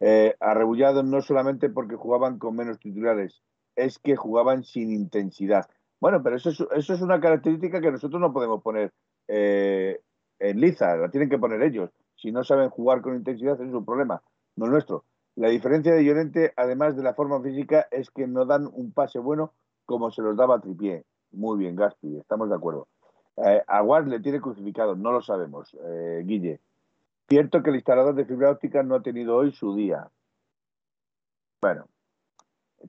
Eh, arrebullados no solamente porque jugaban con menos titulares, es que jugaban sin intensidad. Bueno, pero eso es, eso es una característica que nosotros no podemos poner eh, en liza, la tienen que poner ellos. Si no saben jugar con intensidad, es un problema, no nuestro. La diferencia de Llorente, además de la forma física, es que no dan un pase bueno como se los daba Tripié. Muy bien, Gaspi, estamos de acuerdo. Eh, Aguas le tiene crucificado, no lo sabemos, eh, Guille. Cierto que el instalador de fibra óptica no ha tenido hoy su día. Bueno,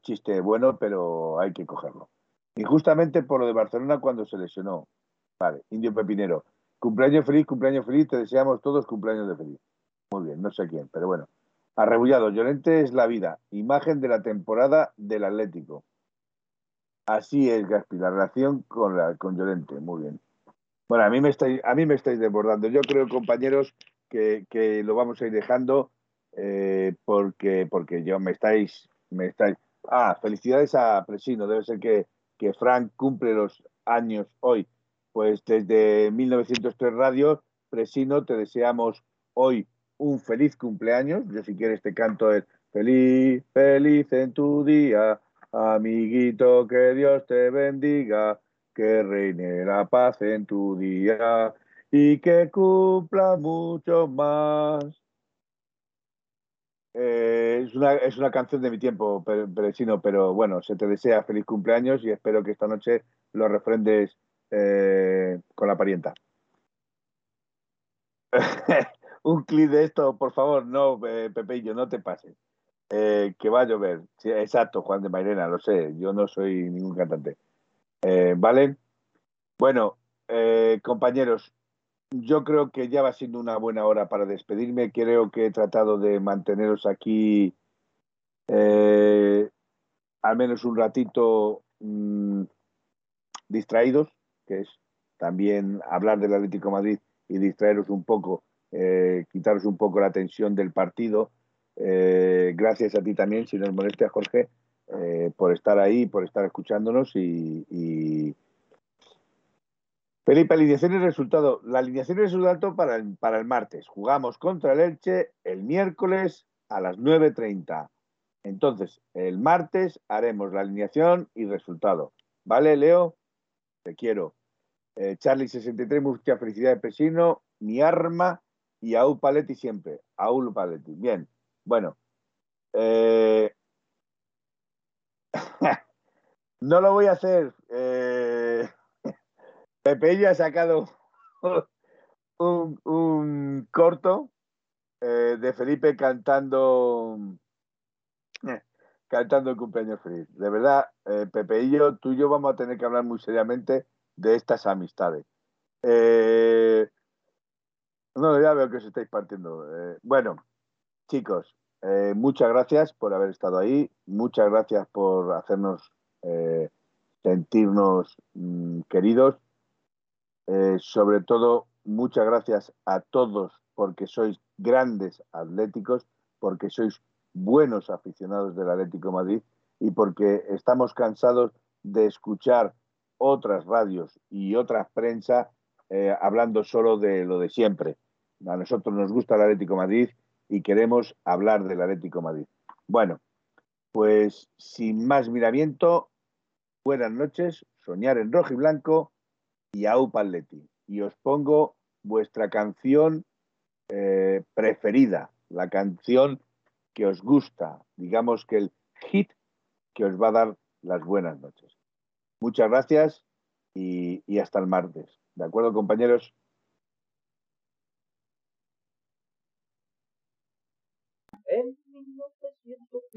chiste bueno, pero hay que cogerlo. Y justamente por lo de Barcelona cuando se lesionó. Vale, Indio Pepinero. Cumpleaños feliz, cumpleaños feliz, te deseamos todos cumpleaños de feliz. Muy bien, no sé quién, pero bueno. Arrebullado, Llorente es la vida, imagen de la temporada del Atlético. Así es, Gaspi, la relación con, la, con Llorente, muy bien. Bueno, a mí me estáis, a mí me estáis desbordando. Yo creo, compañeros, que, lo vamos a ir dejando eh, porque, porque yo me estáis, me estáis. Ah, felicidades a Presino. Debe ser que, que Frank cumple los años hoy. Pues desde 1903 Radio, Presino, te deseamos hoy un feliz cumpleaños. Yo si quieres te canto el feliz, feliz en tu día, amiguito, que Dios te bendiga que reine la paz en tu día y que cumpla mucho más. Eh, es, una, es una canción de mi tiempo, pero, pero bueno, se te desea feliz cumpleaños y espero que esta noche lo refrendes eh, con la parienta. <laughs> Un clip de esto, por favor, no, eh, Pepeillo, no te pases. que va a llover. exacto, Juan de Mairena, lo sé, yo no soy ningún cantante. Eh, ¿Vale? Bueno, eh, compañeros, yo creo que ya va siendo una buena hora para despedirme. Creo que he tratado de manteneros aquí eh, al menos un ratito mm, distraídos, que es también hablar del Atlético Madrid y distraeros un poco, eh, quitaros un poco la tensión del partido. Gracias a ti también, si nos molestia, Jorge, eh, por estar ahí, por estar escuchándonos y, Felipe, alineación y resultado. La alineación y resultado para el, para el martes. Jugamos contra el Elche el miércoles a las 9.30. Entonces, el martes haremos la alineación y resultado. ¿Vale, Leo? Te quiero. Eh, Charlie63, mucha felicidad de Pesino, mi arma y Aul Paletti siempre. Aul Paletti. Bien. Bueno. Eh, <laughs> no lo voy a hacer. Eh... <laughs> Ha sacado <laughs> un, corto eh, de Felipe cantando cantando el cumpleaños feliz. De verdad, eh, Pepe y yo, tú y yo vamos a tener que hablar muy seriamente de estas amistades. Eh, no, ya veo que os estáis partiendo. Eh, bueno, chicos, muchas gracias por haber estado ahí, muchas gracias por hacernos sentirnos mm, queridos. sobre todo, muchas gracias a todos porque sois grandes atléticos, porque sois buenos aficionados del Atlético Madrid y porque estamos cansados de escuchar otras radios y otras prensa eh, hablando solo de lo de siempre. A nosotros nos gusta el Atlético Madrid y queremos hablar del Atlético Madrid. Bueno, pues sin más miramiento, buenas noches, soñar en rojo y blanco y aupa Atleti. Y os pongo vuestra canción eh, preferida, la canción que os gusta, digamos que el hit que os va a dar las buenas noches. Muchas gracias y, y hasta el martes. ¿De acuerdo, compañeros?